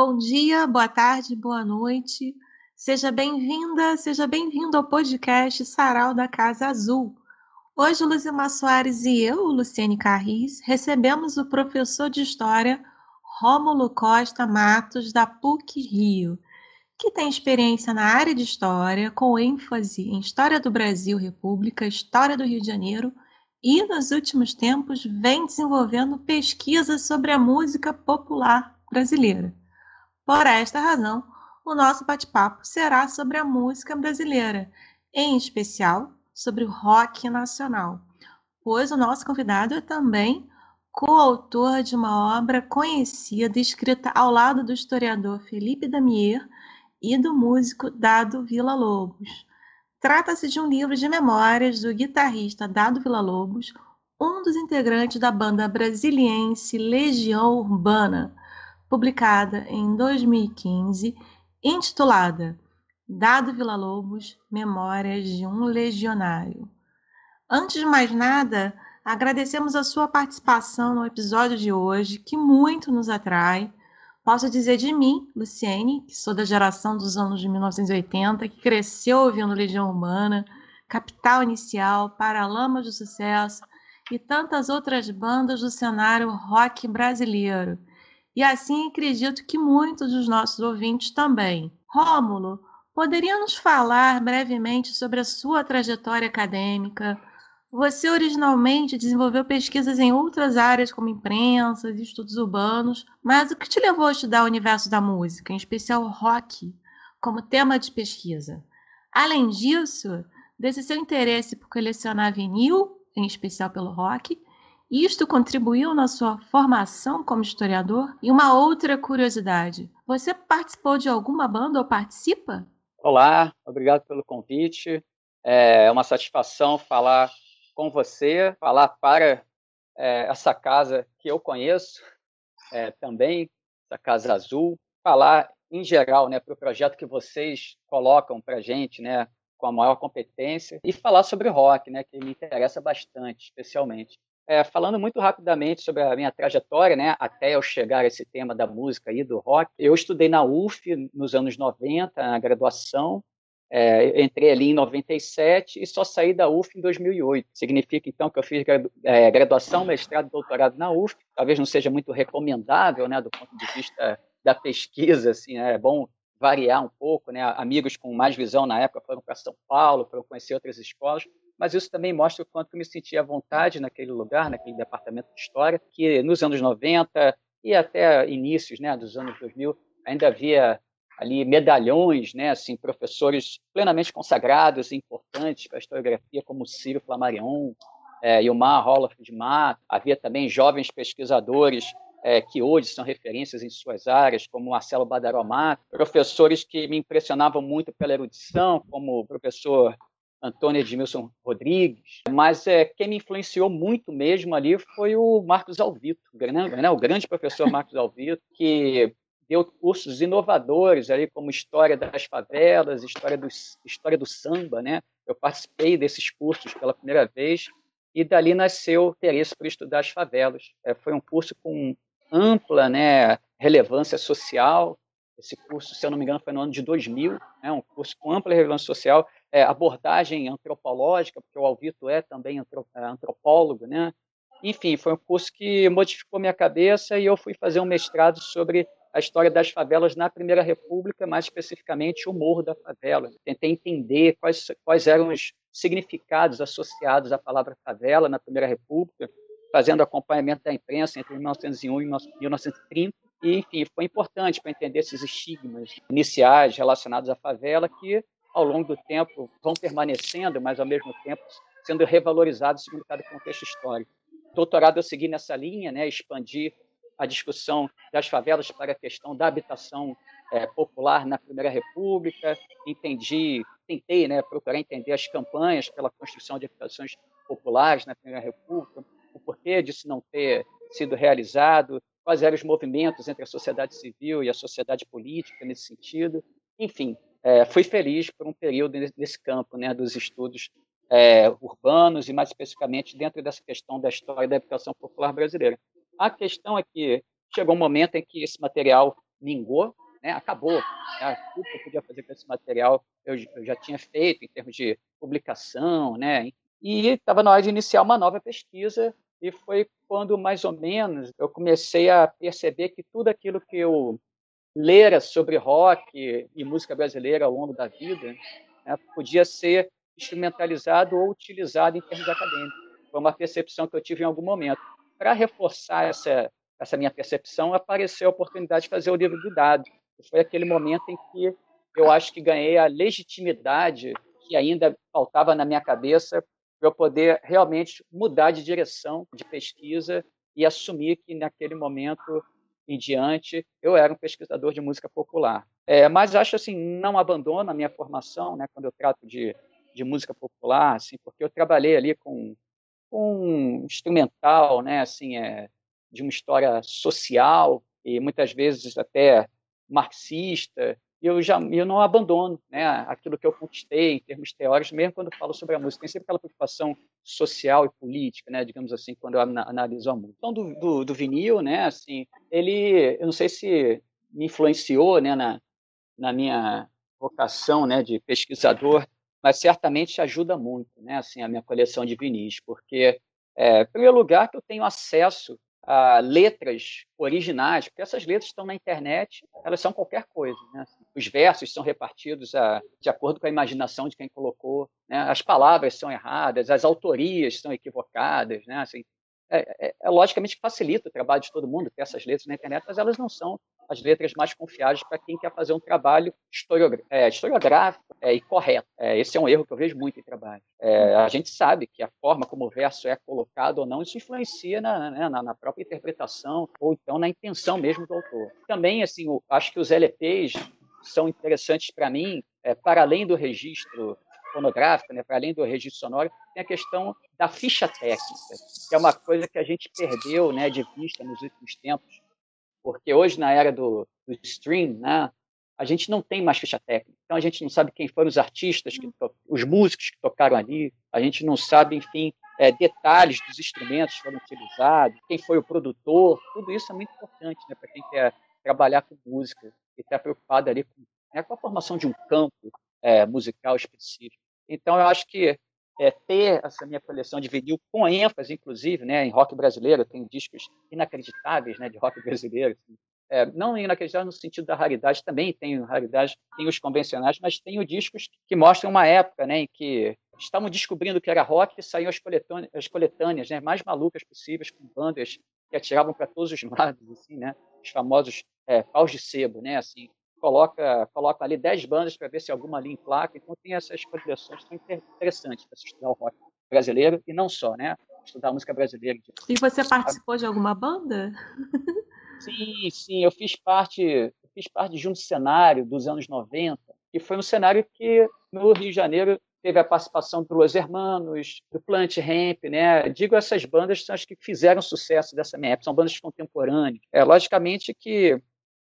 Bom dia, boa tarde, boa noite. Seja bem-vinda, seja bem-vindo ao podcast Sarau da Casa Azul. Hoje, Luzimar Soares e eu, Luciane Carris, recebemos o professor de História Rômulo Costa Matos, da PUC Rio, que tem experiência na área de História, com ênfase em História do Brasil República, História do Rio de Janeiro e, nos últimos tempos, vem desenvolvendo pesquisas sobre a música popular brasileira. Por esta razão, o nosso bate-papo será sobre a música brasileira, em especial sobre o rock nacional, pois o nosso convidado é também coautor de uma obra conhecida escrita ao lado do historiador Felipe Damier e do músico Dado Villa-Lobos. Trata-se de um livro de memórias do guitarrista Dado Villa-Lobos, um dos integrantes da banda brasiliense Legião Urbana, publicada em 2015, intitulada Dado Villa-Lobos Memórias de um Legionário. Antes de mais nada, agradecemos a sua participação no episódio de hoje, que muito nos atrai. Posso dizer de mim, Luciene, que sou da geração dos anos de 1980, que cresceu ouvindo Legião Humana, Capital Inicial, Paralamas do Sucesso e tantas outras bandas do cenário rock brasileiro e assim acredito que muitos dos nossos ouvintes também. Rômulo, poderia nos falar brevemente sobre a sua trajetória acadêmica? Você originalmente desenvolveu pesquisas em outras áreas, como imprensa e estudos urbanos, mas o que te levou a estudar o universo da música, em especial rock, como tema de pesquisa? Além disso, desse seu interesse por colecionar vinil, em especial pelo rock, isto contribuiu na sua formação como historiador? E uma outra curiosidade: você participou de alguma banda ou participa? Olá, obrigado pelo convite. É uma satisfação falar com você, falar para é, essa casa que eu conheço é, também, essa Casa Azul, falar em geral né, para o projeto que vocês colocam para a gente, né, com a maior competência, e falar sobre rock, né, que me interessa bastante, especialmente. É, falando muito rapidamente sobre a minha trajetória, né, até eu chegar a esse tema da música e do rock, eu estudei na UF nos anos 90, na graduação, é, entrei ali em 97 e só saí da UF em 2008. Significa, então, que eu fiz é, graduação, mestrado doutorado na UF. Talvez não seja muito recomendável, né, do ponto de vista da pesquisa, assim, é bom variar um pouco, né? Amigos com mais visão na época foram para São Paulo, para conhecer outras escolas mas isso também mostra o quanto eu me sentia à vontade naquele lugar, naquele departamento de história, que nos anos 90 e até inícios né, dos anos 2000 ainda havia ali medalhões, né, assim, professores plenamente consagrados e importantes para a historiografia, como Ciro Flammarion, é, Ilmar de Mato, havia também jovens pesquisadores é, que hoje são referências em suas áreas, como Marcelo Badaromato, professores que me impressionavam muito pela erudição, como o professor Antônio Edmilson Rodrigues, mas é, quem me influenciou muito mesmo ali foi o Marcos Alvito, né, o grande professor Marcos Alvito, que deu cursos inovadores ali como história das favelas, história do, história do samba, né? Eu participei desses cursos pela primeira vez e dali nasceu o interesse por estudar as favelas. É, foi um curso com ampla né, relevância social. Esse curso, se eu não me engano, foi no ano de 2000, né, um curso com ampla relevância social é, abordagem antropológica, porque o Alvito é também é, antropólogo, né? Enfim, foi um curso que modificou minha cabeça e eu fui fazer um mestrado sobre a história das favelas na Primeira República, mais especificamente o Morro da Favela. Tentei entender quais, quais eram os significados associados à palavra favela na Primeira República, fazendo acompanhamento da imprensa entre 1901 e 1930. E, enfim, foi importante para entender esses estigmas iniciais relacionados à favela que ao longo do tempo vão permanecendo, mas ao mesmo tempo sendo revalorizados segundo cada contexto histórico. Doutorado eu segui nessa linha, né, expandir a discussão das favelas para a questão da habitação é, popular na Primeira República, entendi, tentei, né, procurar entender as campanhas pela construção de habitações populares na Primeira República, o porquê disso não ter sido realizado, quais eram os movimentos entre a sociedade civil e a sociedade política nesse sentido. Enfim, é, fui feliz por um período nesse campo né, dos estudos é, urbanos e, mais especificamente, dentro dessa questão da história da educação popular brasileira. A questão é que chegou um momento em que esse material mingou, né, acabou. Né, que eu podia fazer com esse material eu, eu já tinha feito em termos de publicação, né, e estava na hora de iniciar uma nova pesquisa e foi quando mais ou menos eu comecei a perceber que tudo aquilo que eu lera sobre rock e música brasileira ao longo da vida né, podia ser instrumentalizado ou utilizado em termos acadêmicos. Foi uma percepção que eu tive em algum momento. Para reforçar essa, essa minha percepção, apareceu a oportunidade de fazer o livro do dado. Foi aquele momento em que eu acho que ganhei a legitimidade que ainda faltava na minha cabeça para eu poder realmente mudar de direção de pesquisa e assumir que naquele momento em diante eu era um pesquisador de música popular. É, mas acho assim, não abandono a minha formação, né, quando eu trato de, de música popular, assim, porque eu trabalhei ali com, com um instrumental, né, assim, é, de uma história social e muitas vezes até marxista, eu já eu não abandono né, aquilo que eu conquistei em termos teóricos, mesmo quando falo sobre a música. Tem sempre aquela preocupação social e política, né, digamos assim, quando eu analiso a música. Então, do, do, do, vinil, né, assim, ele, eu não sei se me influenciou né, na, na minha vocação né, de pesquisador, mas certamente ajuda muito né, assim, a minha coleção de vinis, porque, é, em primeiro lugar, que eu tenho acesso letras originais, porque essas letras estão na internet, elas são qualquer coisa. Né? Os versos são repartidos a, de acordo com a imaginação de quem colocou, né? as palavras são erradas, as autorias são equivocadas. Né? Assim, é, é, é, logicamente facilita o trabalho de todo mundo ter essas letras na internet, mas elas não são as letras mais confiáveis para quem quer fazer um trabalho é, historiográfico é, e correto. É, esse é um erro que eu vejo muito em trabalho. É, a gente sabe que a forma como o verso é colocado ou não, isso influencia na, né, na, na própria interpretação ou então na intenção mesmo do autor. Também, assim, eu acho que os LPs são interessantes para mim, para além do registro fonográfico, né, para além do registro sonoro, tem a questão da ficha técnica, que é uma coisa que a gente perdeu né, de vista nos últimos tempos, porque hoje, na era do, do stream, né, a gente não tem mais ficha técnica. Então, a gente não sabe quem foram os artistas, que os músicos que tocaram ali, a gente não sabe, enfim, é, detalhes dos instrumentos que foram utilizados, quem foi o produtor, tudo isso é muito importante né, para quem quer trabalhar com música e está preocupado ali com, né, com a formação de um campo é, musical específico. Então, eu acho que é, ter essa minha coleção de vinil com ênfase, inclusive, né, em rock brasileiro, eu tenho discos inacreditáveis né, de rock brasileiro. Assim. É, não inacreditáveis no sentido da raridade, também tenho raridade, tenho os convencionais, mas tenho discos que mostram uma época né, em que estavam descobrindo que era rock e saíam as coletâneas, as coletâneas né, mais malucas possíveis, com bandas que atiravam para todos os lados, assim, né, os famosos é, paus de sebo, né, assim, coloca, coloca ali 10 bandas para ver se alguma ali emplaca. Então tem essas coleções que são interessantes para estudar o rock brasileiro e não só, né? Estudar a música brasileira. E você participou de alguma banda? Sim, sim, eu fiz parte, eu fiz parte de um cenário dos anos 90, que foi um cenário que no Rio de Janeiro teve a participação do Los Hermanos, do Plant Ramp, né? Digo essas bandas são as que fizeram sucesso dessa minha época, são bandas contemporâneas. É logicamente que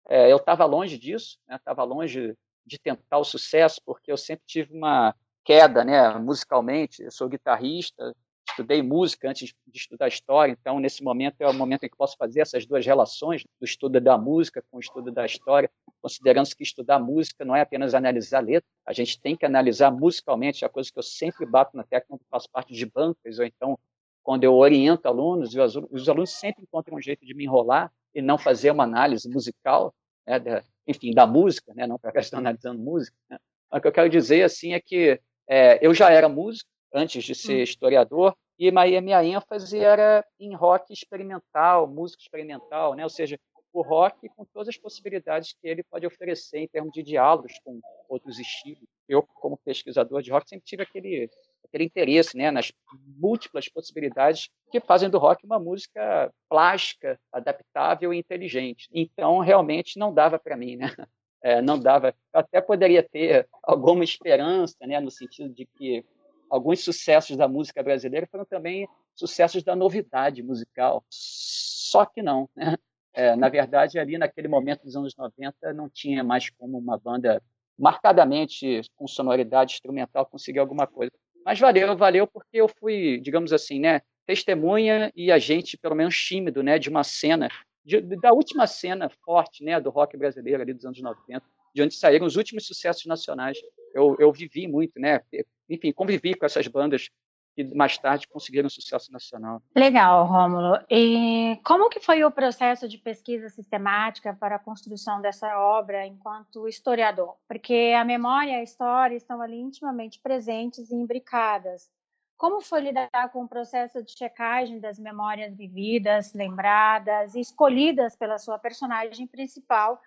eu estava longe disso, estava né? longe de tentar o sucesso, porque eu sempre tive uma queda né, musicalmente. Eu sou guitarrista, estudei música antes de estudar história, então nesse momento é o momento em que posso fazer essas duas relações do estudo da música com o estudo da história, considerando que estudar música não é apenas analisar letra, a gente tem que analisar musicalmente, é a coisa que eu sempre bato na tecla quando faço parte de bancas, ou então quando eu oriento alunos, os alunos, os alunos sempre encontram um jeito de me enrolar, e não fazer uma análise musical, né, da, enfim, da música, né, não para estar analisando música. Né. O que eu quero dizer assim é que é, eu já era músico antes de ser hum. historiador e a minha ênfase era em rock experimental, música experimental, né? ou seja, o rock com todas as possibilidades que ele pode oferecer em termos de diálogos com outros estilos. Eu, como pesquisador de rock, sempre tive aquele aquele interesse né, nas múltiplas possibilidades que fazem do rock uma música plástica, adaptável e inteligente. Então, realmente, não dava para mim, né? É, não dava. Eu até poderia ter alguma esperança, né, no sentido de que alguns sucessos da música brasileira foram também sucessos da novidade musical. Só que não, né? É, na verdade, ali naquele momento dos anos 90, não tinha mais como uma banda marcadamente com sonoridade instrumental conseguir alguma coisa. Mas valeu, valeu porque eu fui, digamos assim, né, testemunha e agente, pelo menos tímido, né, de uma cena de, da última cena forte né, do rock brasileiro ali dos anos 90, de onde saíram os últimos sucessos nacionais. Eu, eu vivi muito, né? Enfim, convivi com essas bandas que mais tarde conseguiram sucesso nacional. Legal, Rômulo. E como que foi o processo de pesquisa sistemática para a construção dessa obra enquanto historiador? Porque a memória e a história estão ali intimamente presentes e imbricadas. Como foi lidar com o processo de checagem das memórias vividas, lembradas e escolhidas pela sua personagem principal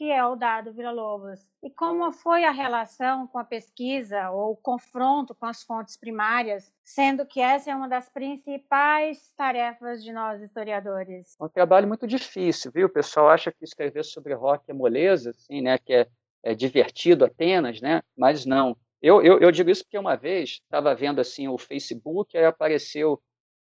que é o dado Vila-Lobos. E como foi a relação com a pesquisa ou o confronto com as fontes primárias, sendo que essa é uma das principais tarefas de nós historiadores? É um trabalho muito difícil, viu? O pessoal acha que escrever sobre rock é moleza, assim, né? Que é, é divertido apenas, né? Mas não. Eu, eu, eu digo isso porque uma vez estava vendo assim o Facebook, aí apareceu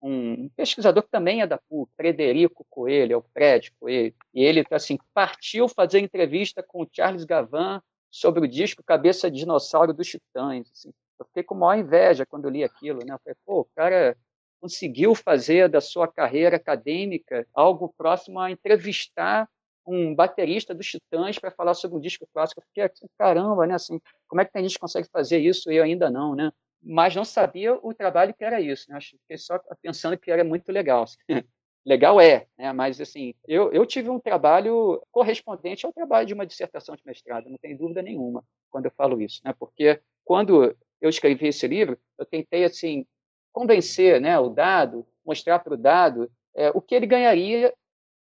um pesquisador que também é da PUC, Frederico Coelho, é o Fred Coelho, e ele assim, partiu fazer entrevista com o Charles Gavan sobre o disco Cabeça de Dinossauro dos Titãs. Assim. Eu fiquei com maior inveja quando li aquilo. Né? Eu falei, pô, o cara conseguiu fazer da sua carreira acadêmica algo próximo a entrevistar um baterista dos Titãs para falar sobre um disco clássico. Eu fiquei caramba, né? Assim, como é que a gente consegue fazer isso e eu ainda não, né? Mas não sabia o trabalho que era isso. Né? Fiquei só pensando que era muito legal. legal é, né? mas assim, eu, eu tive um trabalho correspondente ao trabalho de uma dissertação de mestrado, não tem dúvida nenhuma quando eu falo isso, né? porque quando eu escrevi esse livro, eu tentei assim convencer né, o dado, mostrar para o dado é, o que ele ganharia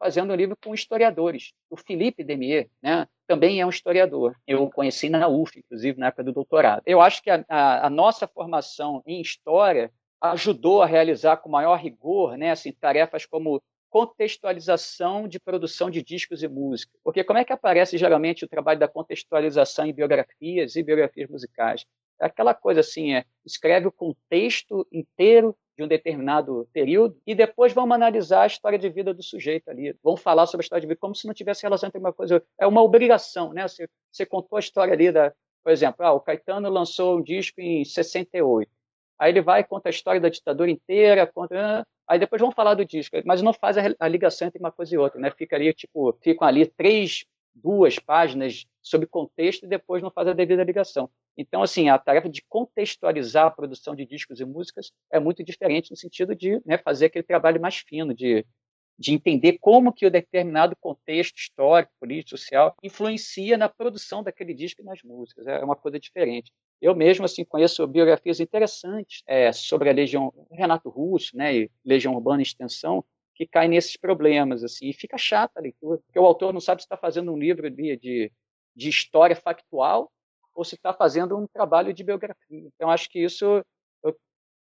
fazendo um livro com historiadores. O Philippe Demier, né, também é um historiador. Eu o conheci na UF, inclusive, na época do doutorado. Eu acho que a, a, a nossa formação em história ajudou a realizar com maior rigor né, assim, tarefas como contextualização de produção de discos e música. Porque como é que aparece geralmente o trabalho da contextualização em biografias e biografias musicais? É aquela coisa assim, é, escreve o contexto inteiro de um determinado período e depois vamos analisar a história de vida do sujeito ali. Vamos falar sobre a história de vida como se não tivesse relação entre uma coisa. É uma obrigação, né? Você, você contou a história ali da, por exemplo, ah, o Caetano lançou um disco em 68. Aí ele vai conta a história da ditadura inteira, conta, aí depois vamos falar do disco, mas não faz a, a ligação entre uma coisa e outra, né? Fica ali tipo, ficam ali três, duas páginas sobre contexto e depois não faz a devida ligação. Então, assim, a tarefa de contextualizar a produção de discos e músicas é muito diferente no sentido de né, fazer aquele trabalho mais fino, de, de entender como que o determinado contexto histórico, político, social influencia na produção daquele disco e nas músicas. É uma coisa diferente. Eu mesmo assim conheço biografias interessantes é, sobre a Legião Renato Russo, né, e Legião Urbana em extensão, que caem nesses problemas assim, e fica chata a leitura, porque o autor não sabe se está fazendo um livro de, de, de história factual ou se está fazendo um trabalho de biografia. Então, acho que isso eu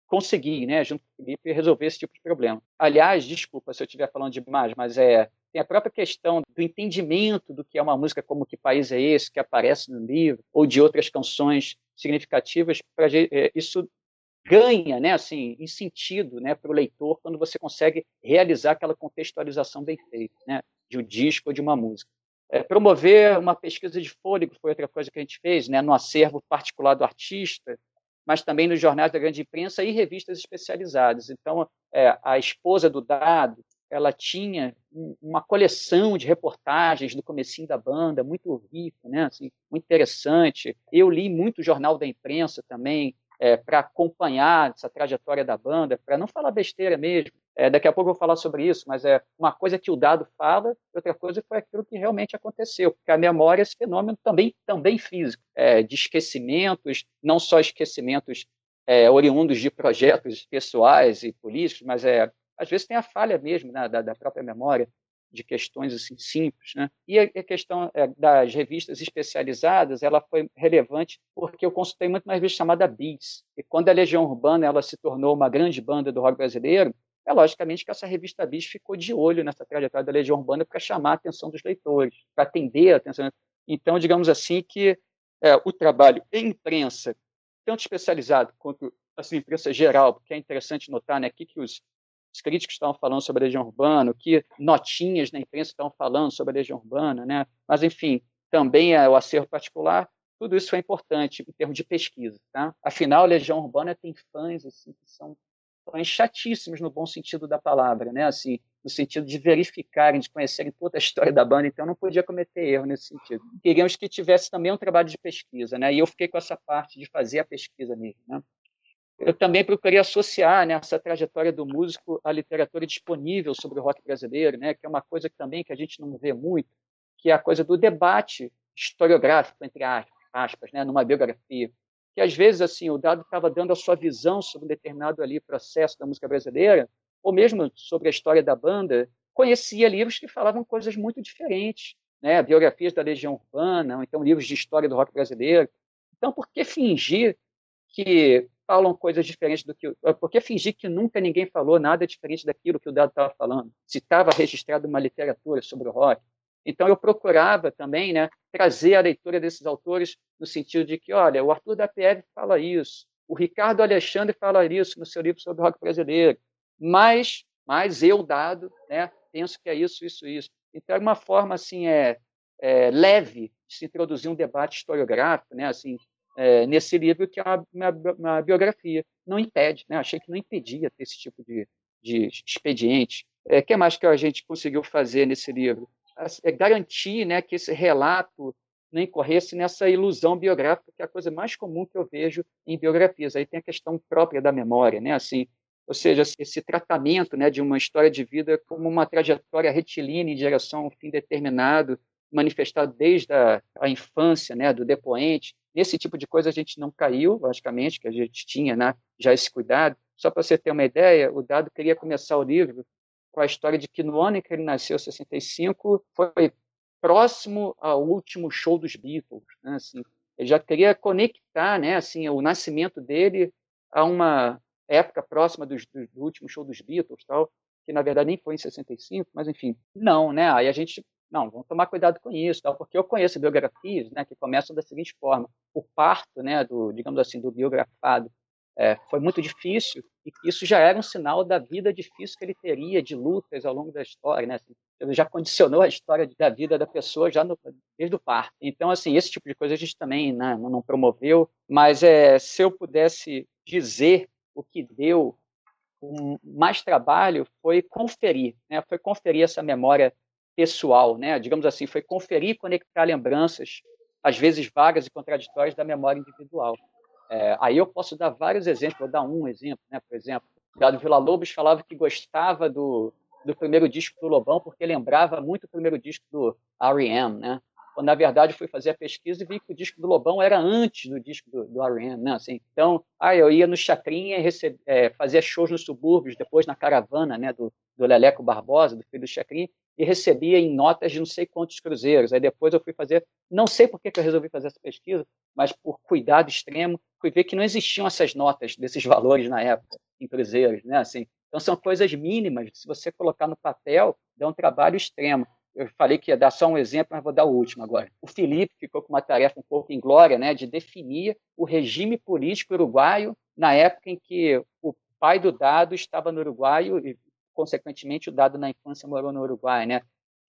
consegui, né, junto com o Felipe, resolver esse tipo de problema. Aliás, desculpa se eu estiver falando demais, mas é, tem a própria questão do entendimento do que é uma música como Que País é Esse, que aparece no livro, ou de outras canções significativas, pra, é, isso ganha, né, assim, em sentido, né, para o leitor quando você consegue realizar aquela contextualização bem feita, né, de um disco ou de uma música. É, promover uma pesquisa de fôlego foi outra coisa que a gente fez, né, no acervo particular do artista, mas também nos jornais da grande imprensa e revistas especializadas. Então, é, a esposa do Dado, ela tinha uma coleção de reportagens do comecinho da banda, muito rico, né, assim, muito interessante. Eu li muito jornal da imprensa também, é, para acompanhar essa trajetória da banda, para não falar besteira mesmo, é, daqui a pouco eu vou falar sobre isso, mas é uma coisa que o dado fala, outra coisa foi aquilo que realmente aconteceu, porque a memória é esse fenômeno também, também físico, é, de esquecimentos, não só esquecimentos é, oriundos de projetos pessoais e políticos, mas é, às vezes tem a falha mesmo né, da, da, própria memória, de questões assim simples, né? E a, questão é, das revistas especializadas, ela foi relevante porque eu consultei muito uma revista chamada Bis, e quando a Legião Urbana ela se tornou uma grande banda do rock brasileiro, é logicamente que essa revista Bis ficou de olho nessa trajetória da Legião Urbana para chamar a atenção dos leitores, para atender a atenção. Então, digamos assim que é, o trabalho em imprensa, tanto especializado quanto assim, imprensa geral, porque é interessante notar né, aqui que os, os críticos estavam falando sobre a Legião Urbana, que notinhas na imprensa estavam falando sobre a Legião Urbana, né? mas, enfim, também é o acervo particular, tudo isso foi importante em termos de pesquisa. Tá? Afinal, a Legião Urbana tem fãs assim, que são chatíssimos no bom sentido da palavra, né? Assim, no sentido de verificarem, de conhecerem toda a história da banda, então não podia cometer erro nesse sentido. Queríamos que tivesse também um trabalho de pesquisa, né? E eu fiquei com essa parte de fazer a pesquisa mesmo, né? Eu também procurei associar né, essa trajetória do músico à literatura disponível sobre o rock brasileiro, né, que é uma coisa que também que a gente não vê muito, que é a coisa do debate historiográfico entre aspas, né, numa biografia, que às vezes assim o dado estava dando a sua visão sobre um determinado ali processo da música brasileira, ou mesmo sobre a história da banda, conhecia livros que falavam coisas muito diferentes, né, biografias da Legião Urbana, ou então livros de história do rock brasileiro. Então, por que fingir que falam coisas diferentes do que. Por que fingir que nunca ninguém falou nada diferente daquilo que o dado estava falando? Se estava registrado uma literatura sobre o rock. Então, eu procurava também né, trazer a leitura desses autores no sentido de que, olha, o Arthur da PF fala isso, o Ricardo Alexandre fala isso no seu livro sobre rock brasileiro, mas, mas eu, dado, né, penso que é isso, isso, isso. Então, é uma forma assim, é, é leve de se introduzir um debate historiográfico, né, assim, é, nesse livro, que é uma, uma, uma, biografia. Não impede, né? achei que não impedia ter esse tipo de, de expediente. O é, que mais que a gente conseguiu fazer nesse livro? É garantir né, que esse relato não incorresse nessa ilusão biográfica, que é a coisa mais comum que eu vejo em biografias. Aí tem a questão própria da memória, né? Assim, ou seja, esse tratamento né, de uma história de vida como uma trajetória retilínea em direção a um fim determinado, manifestado desde a, a infância né, do depoente, Nesse tipo de coisa a gente não caiu, logicamente, que a gente tinha né, já esse cuidado. Só para você ter uma ideia, o Dado queria começar o livro com a história de que no ano em que ele nasceu, 65, foi próximo ao último show dos Beatles. Né, assim, ele já queria conectar né, assim, o nascimento dele a uma época próxima do, do, do último show dos Beatles, tal, que na verdade nem foi em 65, mas enfim, não, né? Aí a gente não, vamos tomar cuidado com isso, tal, porque eu conheço biografias né, que começam da seguinte forma: o parto, né, do, digamos assim, do biografado é, foi muito difícil e isso já era um sinal da vida difícil que ele teria, de lutas ao longo da história, né? Assim, ele já condicionou a história da vida da pessoa já no, desde o parto. Então, assim, esse tipo de coisa a gente também né, não promoveu, mas é, se eu pudesse dizer o que deu um, mais trabalho foi conferir, né? Foi conferir essa memória pessoal, né? digamos assim, foi conferir e conectar lembranças, às vezes vagas e contraditórias, da memória individual. É, aí eu posso dar vários exemplos, vou dar um exemplo, né? por exemplo, Dado Vila Lobos falava que gostava do, do primeiro disco do Lobão porque lembrava muito o primeiro disco do R.E.M., né? Quando na verdade fui fazer a pesquisa e vi que o disco do Lobão era antes do disco do, do né? Assim, então, ah, eu ia no Chacrinha e é, fazia shows nos subúrbios, depois na caravana, né, do, do Leleco Barbosa, do filho do Chacrinha, e recebia em notas de não sei quantos cruzeiros. Aí depois eu fui fazer, não sei por que, que eu resolvi fazer essa pesquisa, mas por cuidado extremo, fui ver que não existiam essas notas desses valores na época em cruzeiros, né? Assim, então são coisas mínimas. Se você colocar no papel, dá um trabalho extremo. Eu falei que ia dar só um exemplo, mas vou dar o último agora. O Felipe ficou com uma tarefa um pouco inglória, né, de definir o regime político uruguaio na época em que o pai do Dado estava no Uruguai consequentemente, o dado na infância morou no Uruguai, né?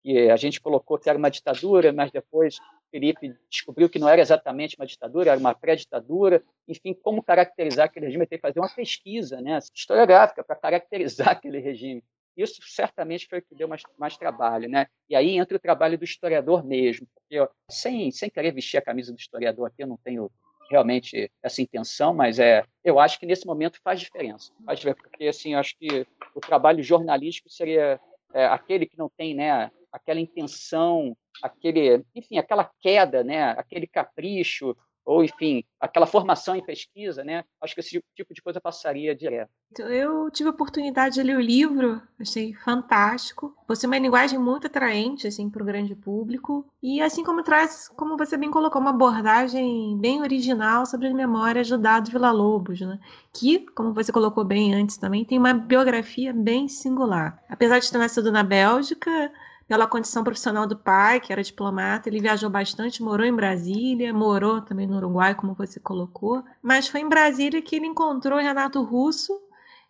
E a gente colocou que era uma ditadura, mas depois Felipe descobriu que não era exatamente uma ditadura, era uma pré-ditadura. Enfim, como caracterizar aquele regime? Teve que fazer uma pesquisa né, historiográfica para caracterizar aquele regime. Isso certamente foi o que deu mais, mais trabalho. Né? E aí entra o trabalho do historiador mesmo. Porque, ó, sem, sem querer vestir a camisa do historiador aqui, eu não tenho realmente essa intenção, mas é, eu acho que nesse momento faz diferença. Faz diferença porque assim, acho que o trabalho jornalístico seria é, aquele que não tem, né, aquela intenção, aquele, enfim, aquela queda, né, aquele capricho ou enfim, aquela formação em pesquisa, né? Acho que esse tipo de coisa passaria direto. Eu tive a oportunidade de ler o livro, achei fantástico. Você é uma linguagem muito atraente assim para o grande público e assim como traz, como você bem colocou, uma abordagem bem original sobre as memórias do Dado Vila Lobos, né? Que, como você colocou bem antes também, tem uma biografia bem singular. Apesar de ter nascido na Bélgica, pela condição profissional do pai, que era diplomata, ele viajou bastante, morou em Brasília, morou também no Uruguai, como você colocou, mas foi em Brasília que ele encontrou Renato Russo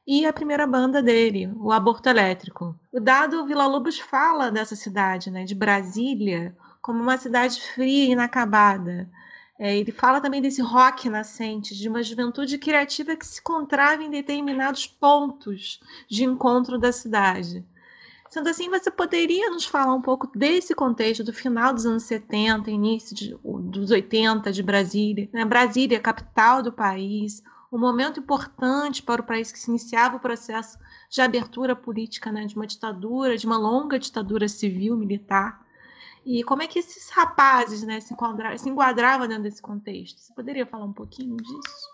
e a primeira banda dele, o Aborto Elétrico. O Dado Vila Lobos fala dessa cidade, né, de Brasília, como uma cidade fria e inacabada. É, ele fala também desse rock nascente, de uma juventude criativa que se encontrava em determinados pontos de encontro da cidade. Sendo assim, você poderia nos falar um pouco desse contexto do final dos anos 70, início de, dos 80 de Brasília? Né? Brasília, capital do país, um momento importante para o país que se iniciava o processo de abertura política né, de uma ditadura, de uma longa ditadura civil, militar. E como é que esses rapazes né, se, enquadravam, se enquadravam dentro desse contexto? Você poderia falar um pouquinho disso?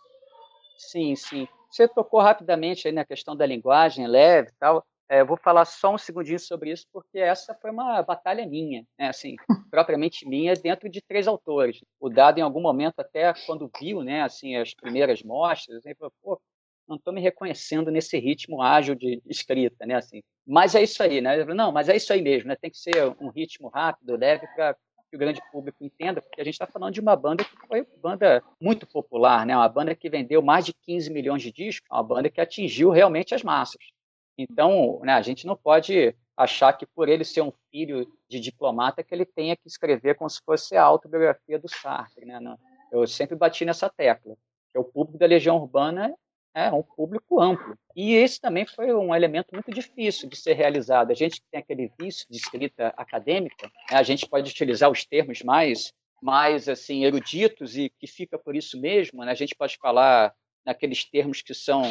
Sim, sim. Você tocou rapidamente aí na questão da linguagem leve e tal. É, eu vou falar só um segundinho sobre isso, porque essa foi uma batalha minha, né? assim, propriamente minha, dentro de três autores. O Dado, em algum momento, até quando viu né, assim, as primeiras mostras, ele falou, pô, não estou me reconhecendo nesse ritmo ágil de escrita, né? Assim, mas é isso aí, né? Não, mas é isso aí mesmo, né? Tem que ser um ritmo rápido, leve para que o grande público entenda, porque a gente está falando de uma banda que foi uma banda muito popular, né? Uma banda que vendeu mais de 15 milhões de discos, uma banda que atingiu realmente as massas. Então, né, a gente não pode achar que por ele ser um filho de diplomata que ele tenha que escrever como se fosse a autobiografia do Sartre, né? Eu sempre bati nessa tecla. Que o público da Legião Urbana é um público amplo. E esse também foi um elemento muito difícil de ser realizado. A gente tem aquele vício de escrita acadêmica, né? a gente pode utilizar os termos mais, mais assim eruditos e que fica por isso mesmo. Né? A gente pode falar naqueles termos que são,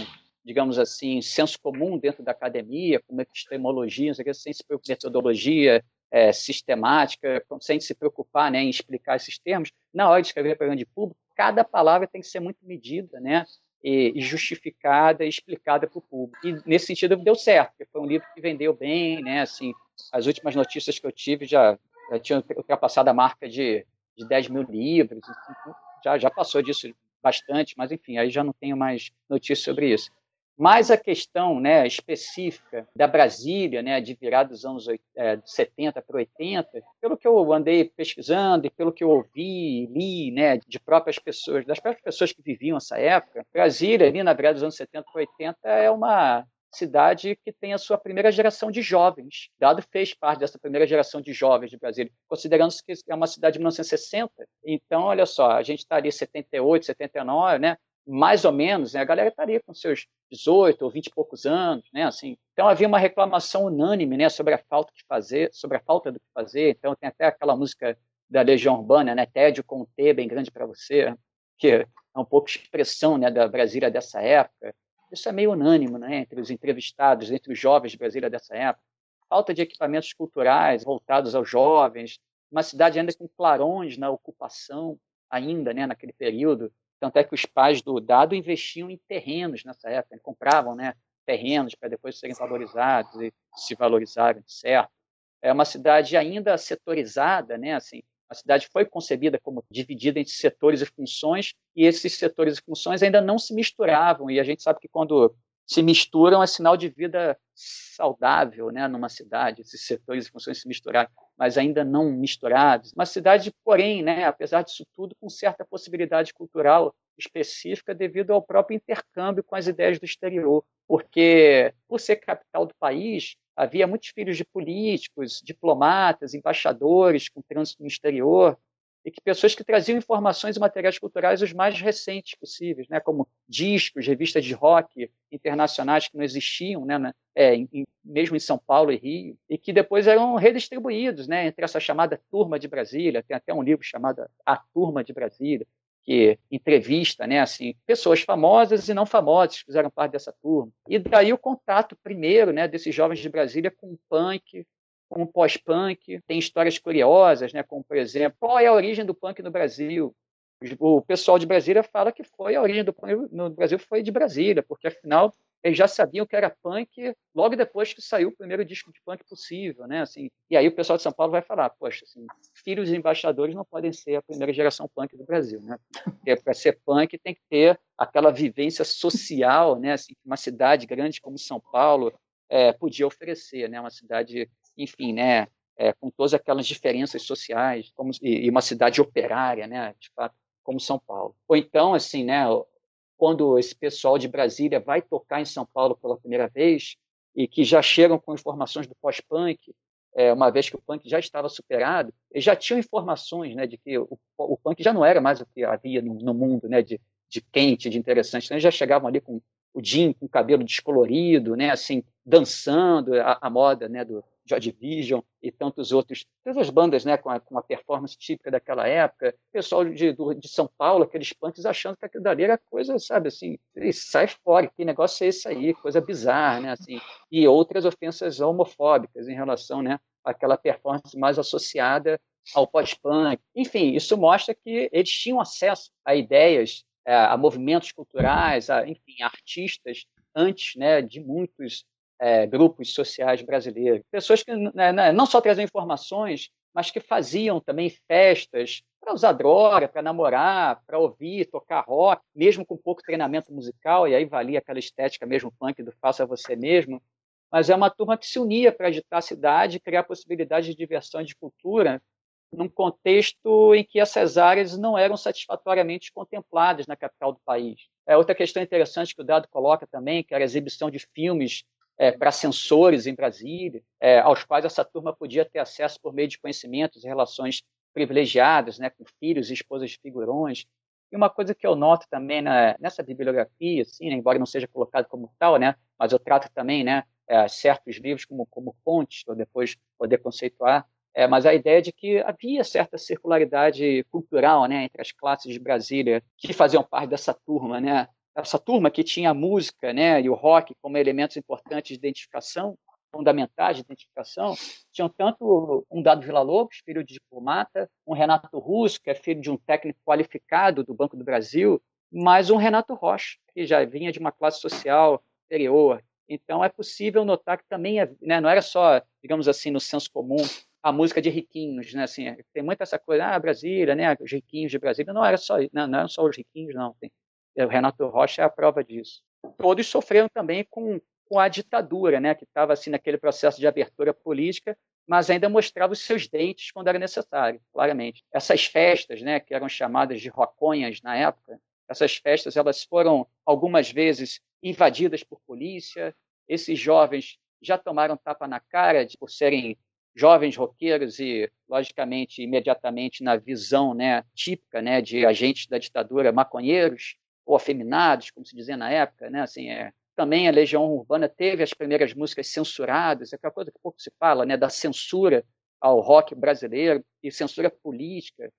digamos assim, senso comum dentro da academia, como epistemologia, sem se preocupar metodologia é, sistemática, sem se preocupar né, em explicar esses termos. Na hora de escrever para grande público, cada palavra tem que ser muito medida, né? e justificada e explicada para o público. E nesse sentido deu certo, porque foi um livro que vendeu bem, né? Assim, as últimas notícias que eu tive já, já tinham ultrapassado a marca de, de 10 mil livros, já, já passou disso bastante, mas enfim, aí já não tenho mais notícias sobre isso. Mas a questão né, específica da Brasília, né, de virar dos anos é, 70 para 80, pelo que eu andei pesquisando e pelo que eu ouvi, li né, de próprias pessoas, das próprias pessoas que viviam essa época, Brasília, ali na virada dos anos 70 para 80, é uma cidade que tem a sua primeira geração de jovens. Dado fez parte dessa primeira geração de jovens de Brasília, considerando que é uma cidade de 1960. Então, olha só, a gente está ali 78, 79, né? Mais ou menos, né, a galera estaria com seus 18 ou 20 e poucos anos, né, assim. Então havia uma reclamação unânime, né, sobre a falta de fazer, sobre a falta do que fazer. Então tem até aquela música da Legião Urbana, né, Tédio com T bem grande para você, que é um pouco expressão, né, da Brasília dessa época. Isso é meio unânime, né, entre os entrevistados, entre os jovens de Brasília dessa época. Falta de equipamentos culturais voltados aos jovens, uma cidade ainda com clarões na ocupação ainda, né, naquele período tanto é que os pais do dado investiam em terrenos nessa época, compravam né, terrenos para depois serem valorizados e se valorizarem, certo? É uma cidade ainda setorizada, né? Assim, a cidade foi concebida como dividida entre setores e funções, e esses setores e funções ainda não se misturavam. E a gente sabe que quando se misturam é sinal de vida saudável, né, numa cidade, esses setores e funções se misturarem, mas ainda não misturados. Uma cidade, porém, né, apesar disso tudo, com certa possibilidade cultural específica devido ao próprio intercâmbio com as ideias do exterior, porque por ser capital do país, havia muitos filhos de políticos, diplomatas, embaixadores com trânsito no exterior, e que pessoas que traziam informações e materiais culturais os mais recentes possíveis, né, como discos, revistas de rock internacionais que não existiam, né, é, em, mesmo em São Paulo e Rio, e que depois eram redistribuídos né, entre essa chamada Turma de Brasília, tem até um livro chamado A Turma de Brasília, que entrevista, né, assim, pessoas famosas e não famosas que fizeram parte dessa turma. E daí o contato primeiro, né, desses jovens de Brasília com o punk, com o pós-punk. Tem histórias curiosas, né, como por exemplo, qual é a origem do punk no Brasil? O pessoal de Brasília fala que foi a origem do punk no Brasil foi de Brasília, porque afinal eles já sabiam que era punk logo depois que saiu o primeiro disco de punk possível, né? Assim, e aí o pessoal de São Paulo vai falar, poxa, assim, filhos de embaixadores não podem ser a primeira geração punk do Brasil, né? Porque para ser punk tem que ter aquela vivência social, né? Assim, uma cidade grande como São Paulo é, podia oferecer, né? Uma cidade, enfim, né? É, com todas aquelas diferenças sociais, como e, e uma cidade operária, né? De fato, como São Paulo. Ou então, assim, né? quando esse pessoal de Brasília vai tocar em São Paulo pela primeira vez e que já chegam com informações do pós-punk, é, uma vez que o punk já estava superado, eles já tinham informações né, de que o, o punk já não era mais o que havia no, no mundo né, de, de quente, de interessante. Então, eles já chegavam ali com o Jim com o cabelo descolorido, né, assim, dançando a, a moda né, do, Joy Division e tantos outros, todas as bandas né, com, a, com a performance típica daquela época, pessoal de, de São Paulo, aqueles punks achando que aquilo dali era coisa, sabe, assim, sai fora, que negócio é esse aí, coisa bizarra, né, assim, e outras ofensas homofóbicas em relação, né, àquela performance mais associada ao pós-punk. Enfim, isso mostra que eles tinham acesso a ideias, é, a movimentos culturais, a, enfim, artistas antes né, de muitos é, grupos sociais brasileiros. Pessoas que né, né, não só traziam informações, mas que faziam também festas para usar droga, para namorar, para ouvir, tocar rock, mesmo com pouco treinamento musical, e aí valia aquela estética mesmo punk do faça você mesmo. Mas é uma turma que se unia para agitar a cidade, criar possibilidades de diversão e de cultura, num contexto em que essas áreas não eram satisfatoriamente contempladas na capital do país. É outra questão interessante que o dado coloca também, que era a exibição de filmes é, para censores em Brasília, é, aos quais essa turma podia ter acesso por meio de conhecimentos e relações privilegiadas, né, com filhos e esposas de figurões. E uma coisa que eu noto também nessa bibliografia, assim, né, embora não seja colocado como tal, né, mas eu trato também né, é, certos livros como, como fontes, para depois poder conceituar, é, mas a ideia de que havia certa circularidade cultural né, entre as classes de Brasília que faziam parte dessa turma, né? Essa turma que tinha a música né, e o rock como elementos importantes de identificação, fundamentais de identificação, tinham tanto um Dado Villa-Lobos, filho de diplomata, um Renato Russo, que é filho de um técnico qualificado do Banco do Brasil, mas um Renato Rocha, que já vinha de uma classe social superior. Então, é possível notar que também né, não era só, digamos assim, no senso comum, a música de riquinhos, né? Assim, tem muita essa coisa, ah, Brasília, né? Os riquinhos de Brasília. Não era só, não, não eram só os riquinhos, não. Tem, o Renato Rocha é a prova disso. Todos sofreram também com, com a ditadura, né? Que estava assim naquele processo de abertura política, mas ainda mostrava os seus dentes quando era necessário, claramente. Essas festas, né? Que eram chamadas de roconhas na época. Essas festas, elas foram algumas vezes invadidas por polícia. Esses jovens já tomaram tapa na cara de, por serem jovens roqueiros e, logicamente, imediatamente na visão né, típica né, de agentes da ditadura maconheiros ou afeminados, como se dizia na época, né, assim, é, também a Legião Urbana teve as primeiras músicas censuradas, é aquela coisa que pouco se fala, né, da censura ao rock brasileiro e censura política,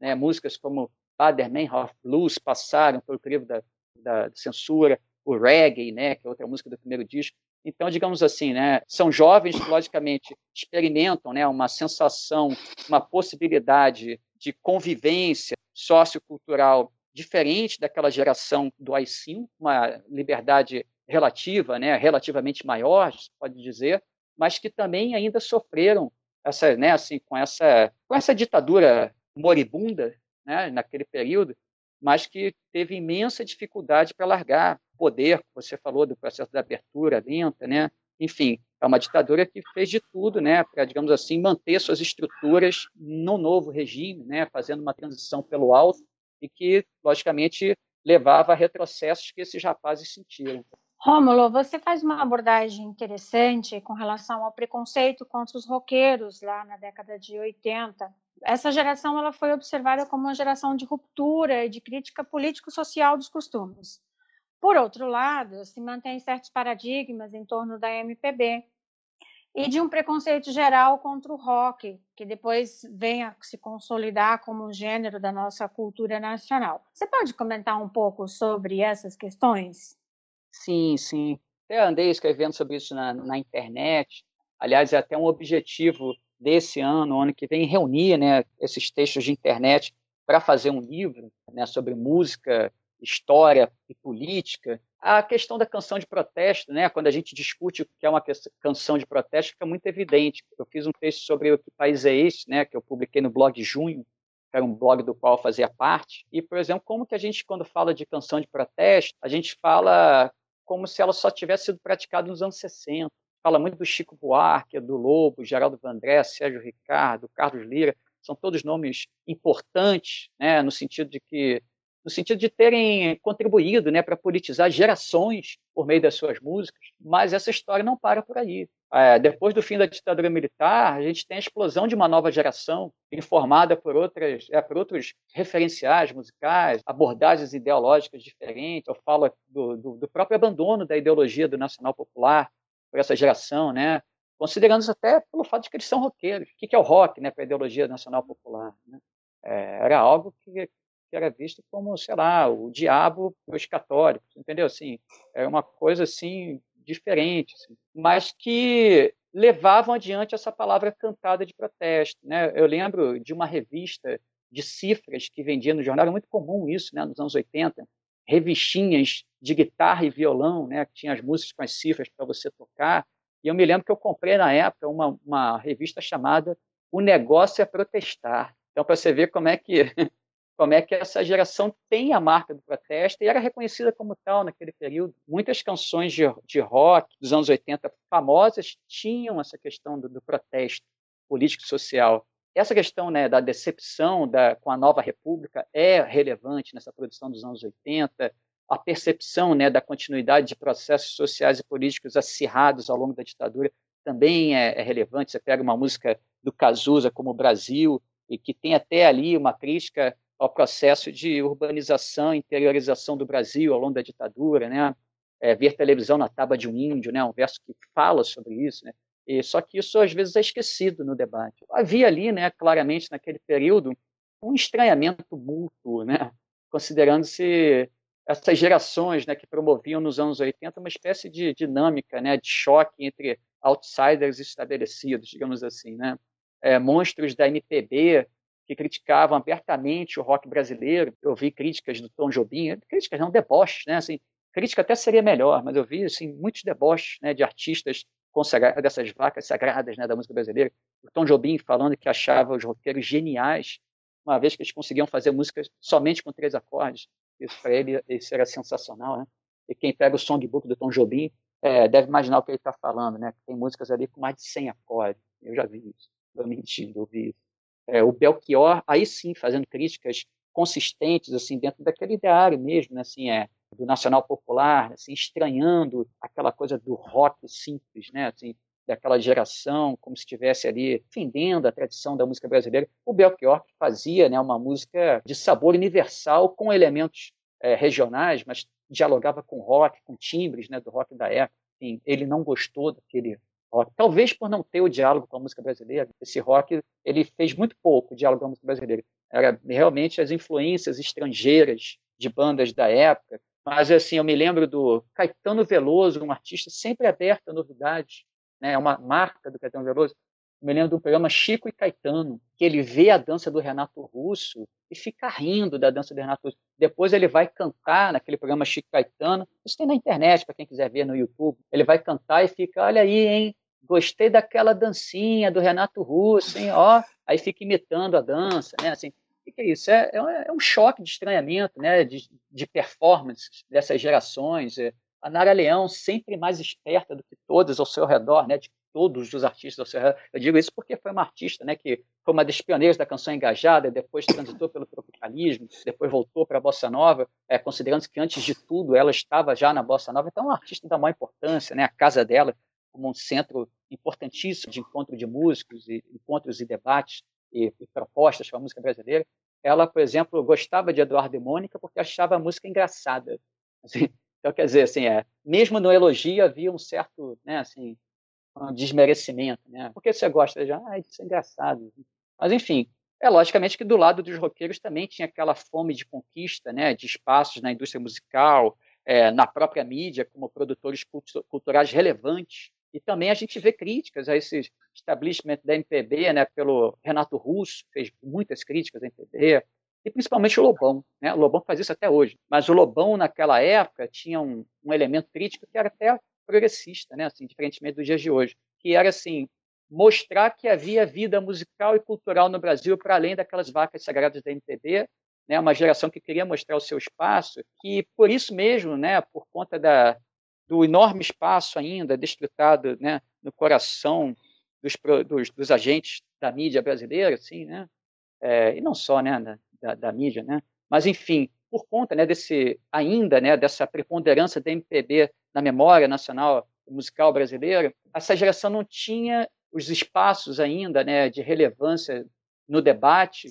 né, músicas como Father of Blues passaram pelo crivo da, da censura, o reggae, né, que é outra música do primeiro disco, então, digamos assim, né, são jovens que, logicamente, experimentam né, uma sensação, uma possibilidade de convivência sociocultural diferente daquela geração do AI-5, uma liberdade relativa, né, relativamente maior, pode dizer, mas que também ainda sofreram essa, né, assim, com essa, com essa ditadura moribunda, né, naquele período, mas que teve imensa dificuldade para largar poder, você falou do processo da abertura lenta, né? Enfim, é uma ditadura que fez de tudo, né, para, digamos assim, manter suas estruturas no novo regime, né, fazendo uma transição pelo alto e que, logicamente, levava a retrocessos que esses rapazes sentiram. Rômulo, você faz uma abordagem interessante com relação ao preconceito contra os roqueiros lá na década de 80 essa geração ela foi observada como uma geração de ruptura e de crítica político-social dos costumes. Por outro lado, se mantém certos paradigmas em torno da MPB e de um preconceito geral contra o rock, que depois vem a se consolidar como um gênero da nossa cultura nacional. Você pode comentar um pouco sobre essas questões? Sim, sim. Até andei escrevendo sobre isso na, na internet. Aliás, é até um objetivo desse ano, ano que vem, reunir né, esses textos de internet para fazer um livro né, sobre música, história e política. A questão da canção de protesto, né, quando a gente discute o que é uma canção de protesto, fica muito evidente. Eu fiz um texto sobre o que país é esse, né, que eu publiquei no blog Junho, que era um blog do qual eu fazia parte. E, por exemplo, como que a gente, quando fala de canção de protesto, a gente fala como se ela só tivesse sido praticada nos anos 60 fala muito do Chico Buarque, do Lobo, Geraldo Vandré, Sérgio Ricardo, Carlos Lira, são todos nomes importantes, né, no sentido de que no sentido de terem contribuído né, para politizar gerações por meio das suas músicas, mas essa história não para por aí. É, depois do fim da ditadura militar, a gente tem a explosão de uma nova geração, informada por, outras, é, por outros referenciais musicais, abordagens ideológicas diferentes. Eu falo do, do, do próprio abandono da ideologia do nacional popular, por essa geração, né? considerando até pelo fato de que eles são roqueiros. O que é o rock, né, para a ideologia nacional popular? Né? É, era algo que, que, era visto como, sei lá, o diabo para os católicos, entendeu? Assim, é uma coisa assim diferente, assim, mas que levavam adiante essa palavra cantada de protesto. Né? Eu lembro de uma revista de cifras que vendia no jornal, era muito comum isso, né, nos anos 80, revistinhas de guitarra e violão, né, que tinha as músicas com as cifras para você tocar. E eu me lembro que eu comprei na época uma, uma revista chamada O Negócio é Protestar. Então, para você ver como é que como é que essa geração tem a marca do protesto e era reconhecida como tal naquele período. Muitas canções de, de rock dos anos 80 famosas tinham essa questão do, do protesto político e social essa questão né, da decepção da, com a nova república é relevante nessa produção dos anos 80, a percepção né, da continuidade de processos sociais e políticos acirrados ao longo da ditadura também é, é relevante. Você pega uma música do Cazuza como Brasil, e que tem até ali uma crítica ao processo de urbanização, interiorização do Brasil ao longo da ditadura, né? É, ver televisão na tábua de um índio, né? Um verso que fala sobre isso, né? E, só que isso às vezes é esquecido no debate. Havia ali, né, claramente naquele período, um estranhamento mútuo, né, considerando-se essas gerações né, que promoviam nos anos 80 uma espécie de dinâmica, né, de choque entre outsiders estabelecidos, digamos assim, né, é, monstros da MPB que criticavam abertamente o rock brasileiro. Eu vi críticas do Tom Jobim, críticas não deboches, né, assim, crítica até seria melhor, mas eu vi assim muitos deboches, né, de artistas dessas vacas sagradas né, da música brasileira. O Tom Jobim falando que achava os roqueiros geniais, uma vez que eles conseguiam fazer músicas somente com três acordes. Isso para ele isso era sensacional. Né? E quem pega o songbook do Tom Jobim é, deve imaginar o que ele está falando, né? Tem músicas ali com mais de 100 acordes. Eu já vi isso. Estou mentindo, eu vi isso. É, o Belchior, aí sim, fazendo críticas consistentes, assim, dentro daquele ideário mesmo, né? Assim, é, do nacional popular, assim, estranhando aquela coisa do rock simples, né, assim, daquela geração, como se estivesse ali defendendo a tradição da música brasileira. O Belchior fazia né, uma música de sabor universal com elementos é, regionais, mas dialogava com rock, com timbres né, do rock da época. Enfim, ele não gostou daquele rock. Talvez por não ter o diálogo com a música brasileira, esse rock ele fez muito pouco diálogo com a música brasileira. Era realmente as influências estrangeiras de bandas da época, mas, assim, eu me lembro do Caetano Veloso, um artista sempre aberto a novidades, né? é uma marca do Caetano Veloso. Eu me lembro do programa Chico e Caetano, que ele vê a dança do Renato Russo e fica rindo da dança do Renato Russo. Depois ele vai cantar naquele programa Chico e Caetano. Isso tem na internet, para quem quiser ver no YouTube. Ele vai cantar e fica, olha aí, hein? Gostei daquela dancinha do Renato Russo, hein? Ó, aí fica imitando a dança, né? Assim, o que é isso? É, é, é, um choque de estranhamento, né, de, de performance dessas gerações. É, a Nara Leão, sempre mais esperta do que todos ao seu redor, né, de todos os artistas ao seu redor. Eu digo isso porque foi uma artista né, que foi uma das pioneiras da canção engajada, depois transitou pelo tropicalismo, depois voltou para a bossa nova, é, considerando que antes de tudo ela estava já na bossa nova. Então, é uma artista da maior importância, né, a casa dela como um centro importantíssimo de encontro de músicos, e encontros e debates e, e propostas para a música brasileira. Ela, por exemplo, gostava de Eduardo e Mônica porque achava a música engraçada. Assim, então, quer dizer, assim, é, mesmo no elogio havia um certo, né, assim, um desmerecimento, né? Porque você gosta de, ah, isso é engraçado. Mas, enfim, é logicamente que do lado dos roqueiros também tinha aquela fome de conquista, né, de espaços na indústria musical, é, na própria mídia, como produtores culturais relevantes, e também a gente vê críticas a esse establishment da MPB, né, pelo Renato Russo, fez muitas críticas à MPB, e principalmente o Lobão. Né? O Lobão faz isso até hoje. Mas o Lobão, naquela época, tinha um, um elemento crítico que era até progressista, né? assim, diferentemente dos dias de hoje, que era assim mostrar que havia vida musical e cultural no Brasil para além daquelas vacas sagradas da MPB, né, uma geração que queria mostrar o seu espaço, que por isso mesmo, né, por conta da, do enorme espaço ainda desfrutado né, no coração dos, dos, dos, agentes da mídia brasileira, assim, né? É, e não só né, da, da, mídia, né? mas enfim, por conta né, desse ainda né, dessa preponderância da MPB na memória nacional musical brasileira, essa geração não tinha os espaços ainda né, de relevância no debate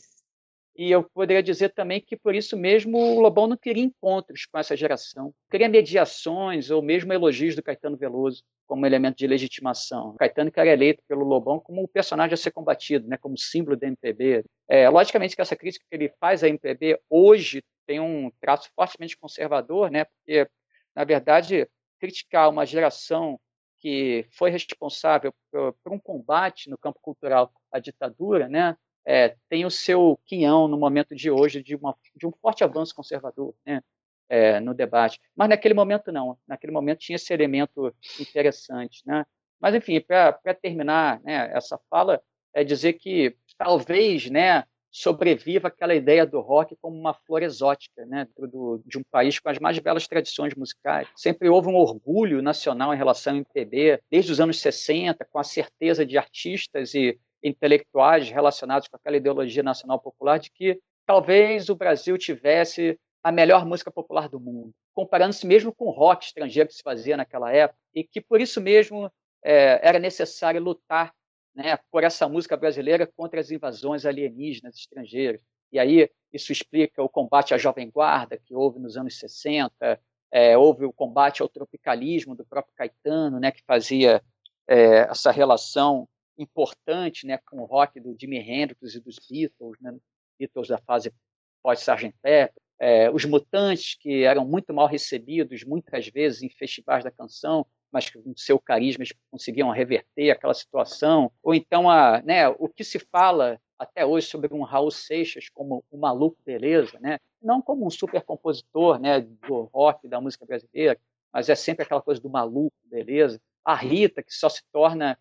E eu poderia dizer também que por isso mesmo o Lobão não queria encontros com essa geração, queria mediações ou mesmo elogios do Caetano Veloso como elemento de legitimação. O Caetano que era eleito pelo Lobão como o personagem a ser combatido, né, como símbolo da MPB. É, logicamente que essa crítica que ele faz à MPB hoje tem um traço fortemente conservador, né, porque na verdade criticar uma geração que foi responsável por, por um combate no campo cultural à ditadura, né, é, tem o seu quinhão no momento de hoje de, uma, de um forte avanço conservador né, é, no debate. Mas naquele momento não, naquele momento tinha esse elemento interessante. Né? Mas, enfim, para terminar né, essa fala, é dizer que talvez né, sobreviva aquela ideia do rock como uma flor exótica né, do, de um país com as mais belas tradições musicais. Sempre houve um orgulho nacional em relação ao MPB, desde os anos 60, com a certeza de artistas e intelectuais relacionados com aquela ideologia nacional popular de que talvez o Brasil tivesse a melhor música popular do mundo, comparando-se mesmo com o rock estrangeiro que se fazia naquela época, e que por isso mesmo é, era necessário lutar né, por essa música brasileira contra as invasões alienígenas estrangeiras. E aí isso explica o combate à Jovem Guarda, que houve nos anos 60, é, houve o combate ao tropicalismo do próprio Caetano, né, que fazia é, essa relação importante né, com o rock do Jimi Hendrix e dos Beatles, né, Beatles da fase pós-Sgt. Pepper, é, os Mutantes, que eram muito mal recebidos muitas vezes em festivais da canção, mas que com seu carisma conseguiam reverter aquela situação, ou então a, né, o que se fala até hoje sobre um Raul Seixas como um maluco beleza, né? não como um super compositor né, do rock, da música brasileira, mas é sempre aquela coisa do maluco beleza. A Rita, que só se torna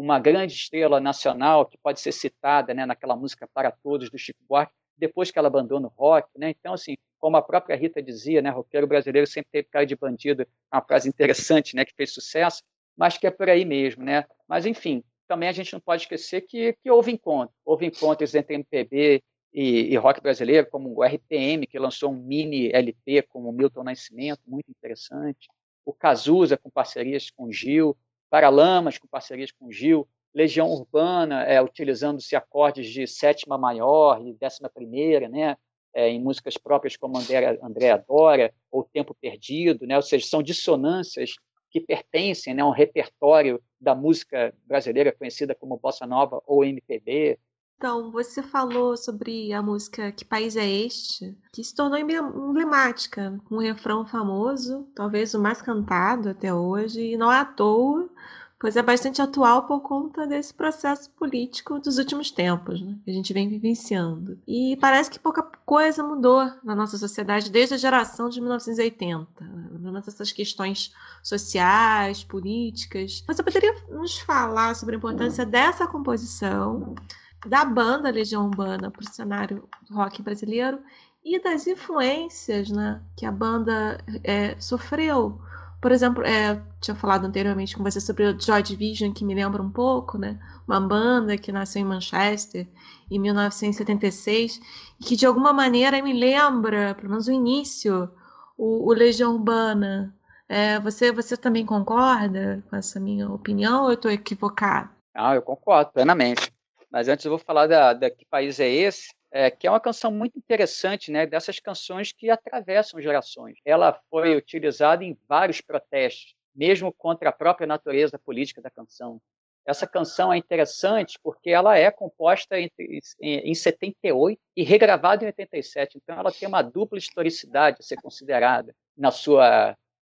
uma grande estrela nacional que pode ser citada né, naquela música Para Todos do Chico Buarque, depois que ela abandona o rock. Né? Então, assim, como a própria Rita dizia, né, roqueiro brasileiro sempre teve cara de bandido, uma frase interessante né, que fez sucesso, mas que é por aí mesmo. Né? Mas, enfim, também a gente não pode esquecer que, que houve encontros. Houve encontros entre MPB e, e, rock brasileiro, como o RPM, que lançou um mini LP com o Milton Nascimento, muito interessante. O Cazuza, com parcerias com Gil. Paralamas, com parcerias com Gil, Legião Urbana, é, utilizando-se acordes de sétima maior e décima primeira, né, é, em músicas próprias como André, Andréa Dória ou Tempo Perdido, né, ou seja, são dissonâncias que pertencem né, a um repertório da música brasileira conhecida como bossa nova ou MPB, então, você falou sobre a música Que País é Este, que se tornou emblemática, um refrão famoso, talvez o mais cantado até hoje, e não é à toa, pois é bastante atual por conta desse processo político dos últimos tempos, né, que a gente vem vivenciando. E parece que pouca coisa mudou na nossa sociedade desde a geração de 1980, né, essas questões sociais, políticas. Você poderia nos falar sobre a importância dessa composição? Da banda Legião Urbana para o cenário rock brasileiro e das influências né, que a banda é, sofreu. Por exemplo, é, tinha falado anteriormente com você sobre o Joy Division, que me lembra um pouco, né? Uma banda que nasceu em Manchester em 1976 e que de alguma maneira me lembra, pelo menos o início, o, o Legião Urbana. É, você, você também concorda com essa minha opinião ou eu estou equivocado? Ah, eu concordo plenamente. Mas antes eu vou falar da, da Que País é Esse, é, que é uma canção muito interessante, né, dessas canções que atravessam gerações. Ela foi utilizada em vários protestos, mesmo contra a própria natureza política da canção. Essa canção é interessante porque ela é composta em, em, em 78 e regravada em 87, então ela tem uma dupla historicidade a ser considerada na sua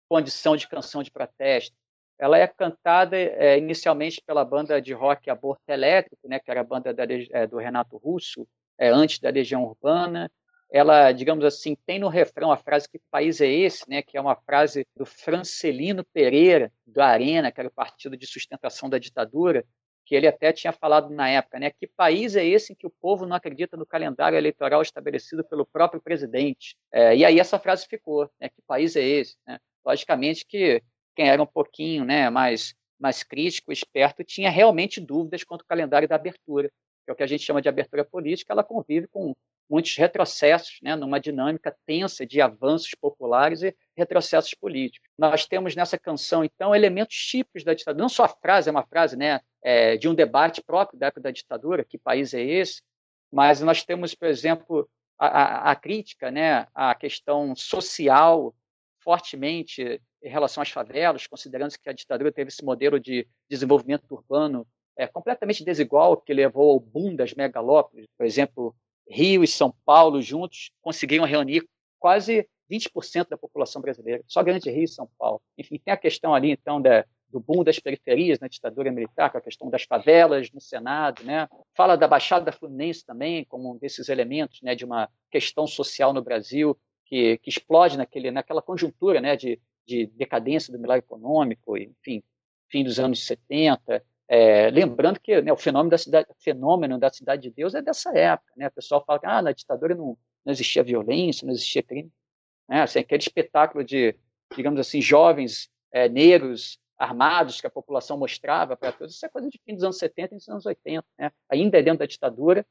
condição de canção de protesto. Ela é cantada é, inicialmente pela banda de rock Aborto Elétrico, né, que era a banda da, é, do Renato Russo, é, antes da Legião Urbana. Ela, digamos assim, tem no refrão a frase que país é esse, né, que é uma frase do Francelino Pereira, do Arena, que era o partido de sustentação da ditadura, que ele até tinha falado na época, né, que país é esse em que o povo não acredita no calendário eleitoral estabelecido pelo próprio presidente? É, e aí essa frase ficou, né, que país é esse? Né? Logicamente que quem era um pouquinho né, mais, mais crítico, esperto, tinha realmente dúvidas quanto ao calendário da abertura, que é o que a gente chama de abertura política, ela convive com muitos retrocessos, né, numa dinâmica tensa de avanços populares e retrocessos políticos. Nós temos nessa canção, então, elementos típicos da ditadura. Não só a frase, é uma frase né, é, de um debate próprio da época da ditadura, que país é esse, mas nós temos, por exemplo, a, a, a crítica né, à questão social fortemente em relação às favelas, considerando que a ditadura teve esse modelo de desenvolvimento urbano é, completamente desigual, que levou ao boom das megalópolis. Por exemplo, Rio e São Paulo juntos conseguiram reunir quase 20% da população brasileira, só Grande Rio e São Paulo. Enfim, tem a questão ali, então, da, do boom das periferias na ditadura militar, com a questão das favelas no Senado, né? Fala da Baixada Fluminense também como um desses elementos, né, de uma questão social no Brasil que, que explode naquele, naquela conjuntura, né, de, de decadência do milagre econômico, enfim, fim dos anos 70. É, lembrando que né, o fenômeno da, cidade, fenômeno da cidade de Deus é dessa época. Né? O pessoal fala que ah, na ditadura não, não existia violência, não existia crime. Né? Assim, aquele espetáculo de, digamos assim, jovens é, negros armados que a população mostrava para todos, isso é coisa de fim dos anos 70 e dos anos 80. Né? Ainda é dentro da ditadura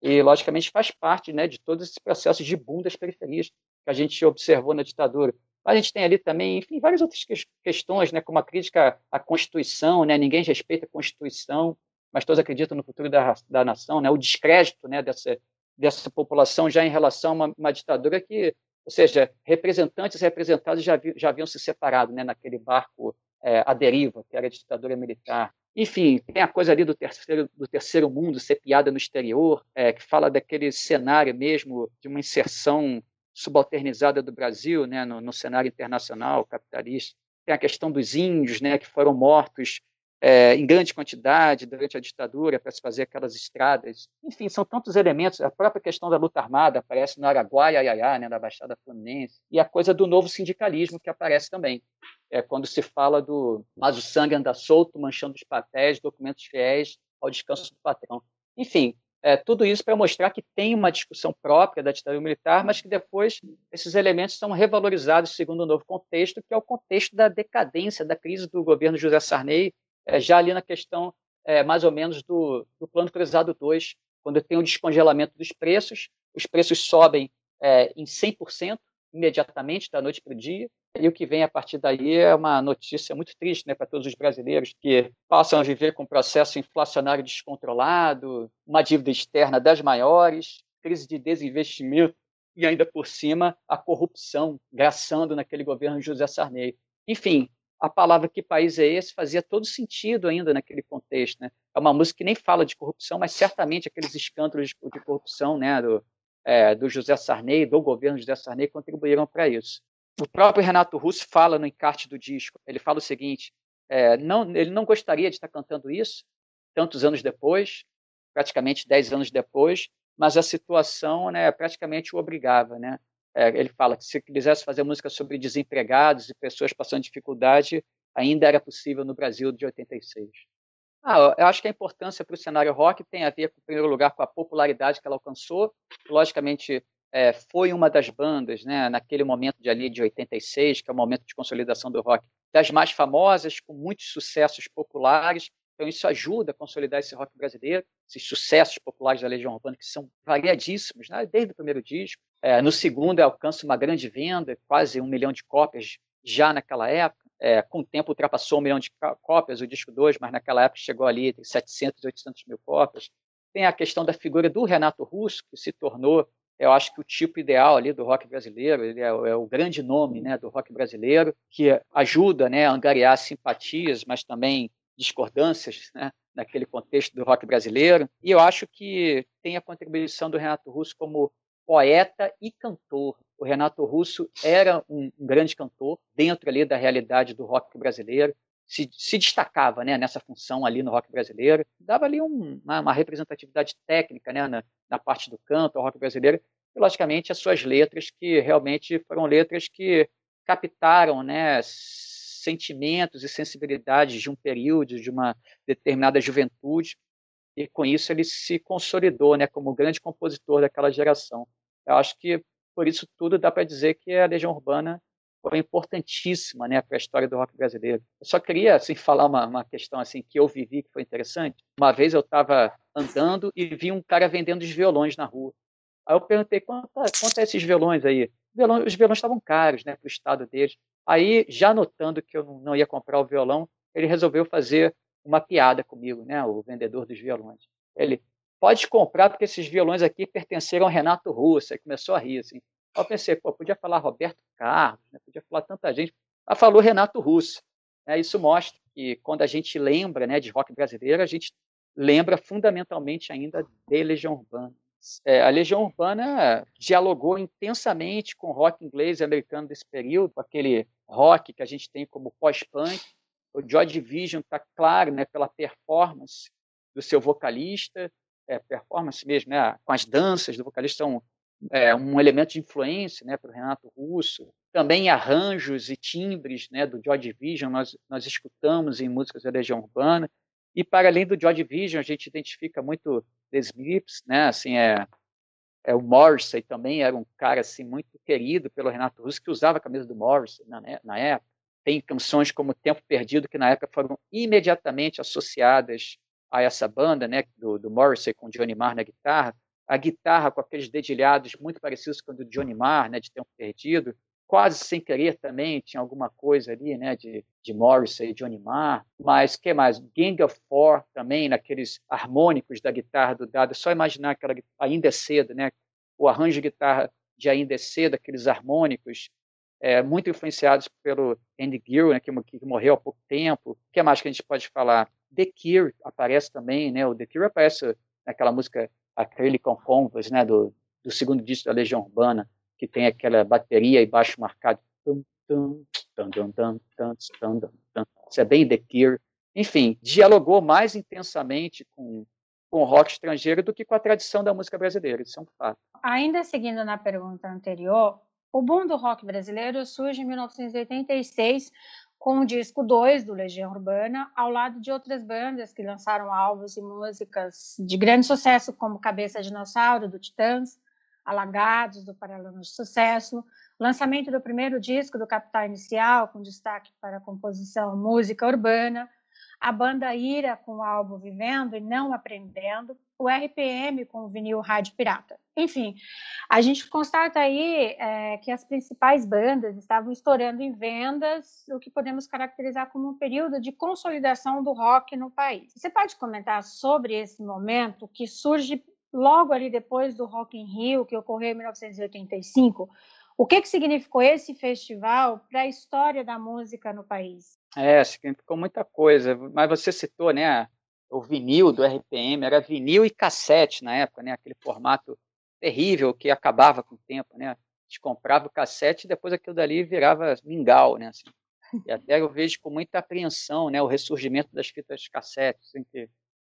e, logicamente, faz parte né, de todos esses processos de boom das periferias que a gente observou na ditadura. Mas a gente tem ali também, enfim, várias outras questões, né, como a crítica à Constituição, né, ninguém respeita a Constituição, mas todos acreditam no futuro da, da nação, né, o descrédito né, dessa, dessa população já em relação a uma, uma ditadura que, ou seja, representantes e representados já, vi, já haviam se separado né, naquele barco é, à deriva, que era a ditadura militar. Enfim, tem a coisa ali do terceiro, do terceiro mundo ser piada no exterior, é, que fala daquele cenário mesmo de uma inserção subalternizada do Brasil né, no, no, cenário internacional capitalista. Tem a questão dos índios, né, que foram mortos é, em grande quantidade durante a ditadura para se fazer aquelas estradas. Enfim, são tantos elementos. A própria questão da luta armada aparece no Araguaia, Iaiá, né, da Baixada Fluminense. E a coisa do novo sindicalismo que aparece também. É quando se fala do mas o sangue anda solto, manchando os papéis, documentos fiéis ao descanso do patrão. Enfim, é, tudo isso para mostrar que tem uma discussão própria da ditadura militar, mas que depois esses elementos são revalorizados segundo um novo contexto, que é o contexto da decadência, da crise do governo José Sarney, é, já ali na questão é, mais ou menos do, do Plano Cruzado 2, quando tem o descongelamento dos preços, os preços sobem é, em 100% imediatamente, da noite para o dia, e o que vem a partir daí é uma notícia muito triste né, para todos os brasileiros que passam a viver com um processo inflacionário descontrolado, uma dívida externa das maiores, crise de desinvestimento e ainda por cima a corrupção graçando naquele governo José Sarney. Enfim, a palavra que país é esse fazia todo sentido ainda naquele contexto. Né? É uma música que nem fala de corrupção, mas certamente aqueles escândalos de, de corrupção né, do, é, do José Sarney, do governo José Sarney, contribuíram para isso o próprio Renato Russo fala no encarte do disco, ele fala o seguinte, é, não, ele não gostaria de estar cantando isso tantos anos depois, praticamente dez anos depois, mas a situação né, praticamente o obrigava. Né? É, ele fala que se quisesse fazer música sobre desempregados e pessoas passando dificuldade, ainda era possível no Brasil de 86. Ah, eu acho que a importância para o cenário rock tem a ver, em primeiro lugar, com a popularidade que ela alcançou. Logicamente, é, foi uma das bandas, né, naquele momento de ali de 86, que é o momento de consolidação do rock, das mais famosas, com muitos sucessos populares. Então isso ajuda a consolidar esse rock brasileiro, esses sucessos populares da Legião Urbana que são variadíssimos, né, desde o primeiro disco. É, no segundo alcança uma grande venda, quase um milhão de cópias já naquela época. É, com o tempo ultrapassou um milhão de cópias o disco 2, mas naquela época chegou ali entre 700 e 800 mil cópias. Tem a questão da figura do Renato Russo, que se tornou eu acho que o tipo ideal ali do rock brasileiro, ele é, é, o grande nome né, do rock brasileiro, que ajuda né, a angariar simpatias, mas também discordâncias né, naquele contexto do rock brasileiro. E eu acho que tem a contribuição do Renato Russo como poeta e cantor. O Renato Russo era um, um grande cantor dentro ali da realidade do rock brasileiro se, se destacava né, nessa função ali no rock brasileiro, dava ali um, uma, uma, representatividade técnica né, na, na, parte do canto ao rock brasileiro, e logicamente as suas letras, que realmente foram letras que captaram né, sentimentos e sensibilidades de um período, de uma determinada juventude, e com isso ele se consolidou né, como grande compositor daquela geração. Eu acho que por isso tudo dá para dizer que a Legião Urbana foi importantíssima né, para a história do rock brasileiro. Eu só queria assim, falar uma, uma questão assim que eu vivi que foi interessante. Uma vez eu estava andando e vi um cara vendendo os violões na rua. Aí eu perguntei, quanto, quanto é esses violões aí? os violões estavam caros né, para o estado deles. Aí, já notando que eu não ia comprar o violão, ele resolveu fazer uma piada comigo, né, o vendedor dos violões. Ele, pode comprar porque esses violões aqui pertenceram ao Renato Russo. Aí começou a rir, assim. Aí eu pensei, pô, podia falar Roberto Carlos, né? podia falar tanta gente. Ela falou Renato Russo. É, isso mostra que quando a gente lembra né, de rock brasileiro, a gente lembra fundamentalmente ainda de Legião Urbana. É, a Legião Urbana dialogou intensamente com o rock inglês e americano desse período, aquele rock que a gente tem como pós-punk. O Joy Division está claro né, pela performance do seu vocalista, é, performance mesmo, né, com as danças do vocalista são é, um elemento de influência né, para o Renato Russo. Também arranjos e timbres né, do Joy Division nós, nós escutamos em músicas da Legião Urbana. E para além do Joy Division, a gente identifica muito The Smiths, né? Assim, é, é o Morrissey também era um cara assim muito querido pelo Renato Russo que usava a camisa do Morrissey na, né, na época. Tem canções como Tempo Perdido que na época foram imediatamente associadas a essa banda, né? Do, do Morrissey com Johnny Marr na guitarra. A guitarra com aqueles dedilhados muito parecidos com o do Johnny Marr, né? De Tempo Perdido quase sem querer também, tinha alguma coisa ali, né, de, de Morrissey e Johnny Marr, mas que mais? Gang of Four também, naqueles harmônicos da guitarra do Dado, é só imaginar aquela ainda é cedo, né, o arranjo de guitarra de ainda é cedo, aqueles harmônicos, é, muito influenciados pelo Andy Gill, né, que, que, morreu há pouco tempo. O que mais que a gente pode falar? The Cure aparece também, né, o The Cure aparece naquela música Acrylic on Canvas, né, do, do segundo disco da Legião Urbana, que tem aquela bateria e baixo marcado. Isso é bem The Cure. Enfim, dialogou mais intensamente com, com o rock estrangeiro do que com a tradição da música brasileira. Isso é um fato. Ainda seguindo na pergunta anterior, o boom do rock brasileiro surge em 1986 com o disco 2 do Legião Urbana, ao lado de outras bandas que lançaram álbuns e músicas de grande sucesso, como Cabeça Dinossauro, do Titãs, Alagados, do Paralelo de Sucesso, lançamento do primeiro disco do Capital Inicial, com destaque para a composição música urbana, a banda Ira com o álbum Vivendo e Não Aprendendo, o RPM com o vinil Rádio Pirata. Enfim, a gente constata aí é, que as principais bandas estavam estourando em vendas, o que podemos caracterizar como um período de consolidação do rock no país. Você pode comentar sobre esse momento que surge logo ali depois do Rock in Rio, que ocorreu em 1985, o que, que significou esse festival para a história da música no país? É, significou muita coisa, mas você citou, né, o vinil do RPM, era vinil e cassete na época, né, aquele formato terrível que acabava com o tempo, né, a gente comprava o cassete e depois aquilo dali virava mingau, né, assim. E até eu vejo com muita apreensão, né, o ressurgimento das fitas cassete, assim, que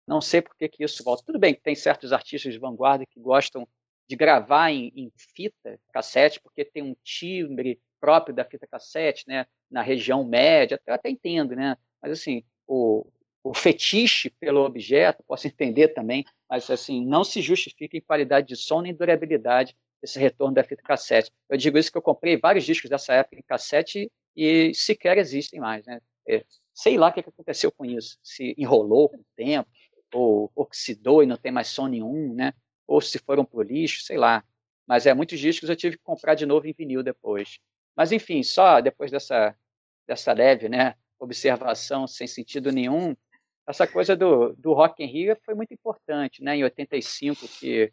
não sei por que, que isso volta. Tudo bem que tem certos artistas de vanguarda que gostam de gravar em, em fita cassete, porque tem um timbre próprio da fita cassete, né? Na região média, eu até entendo, né? Mas assim, o, o fetiche pelo objeto, posso entender também, mas assim, não se justifica em qualidade de som nem durabilidade esse retorno da fita cassete. Eu digo isso que eu comprei vários discos dessa época em cassete e sequer existem mais, né? É, sei lá o que aconteceu com isso, se enrolou com o tempo, ou oxidou e não tem mais som nenhum, né? Ou se foram para o lixo, sei lá. Mas é muitos discos eu tive que comprar de novo em vinil depois. Mas enfim, só depois dessa dessa leve, né, observação sem sentido nenhum, essa coisa do, do Rock in Rio foi muito importante, né? Em 85 que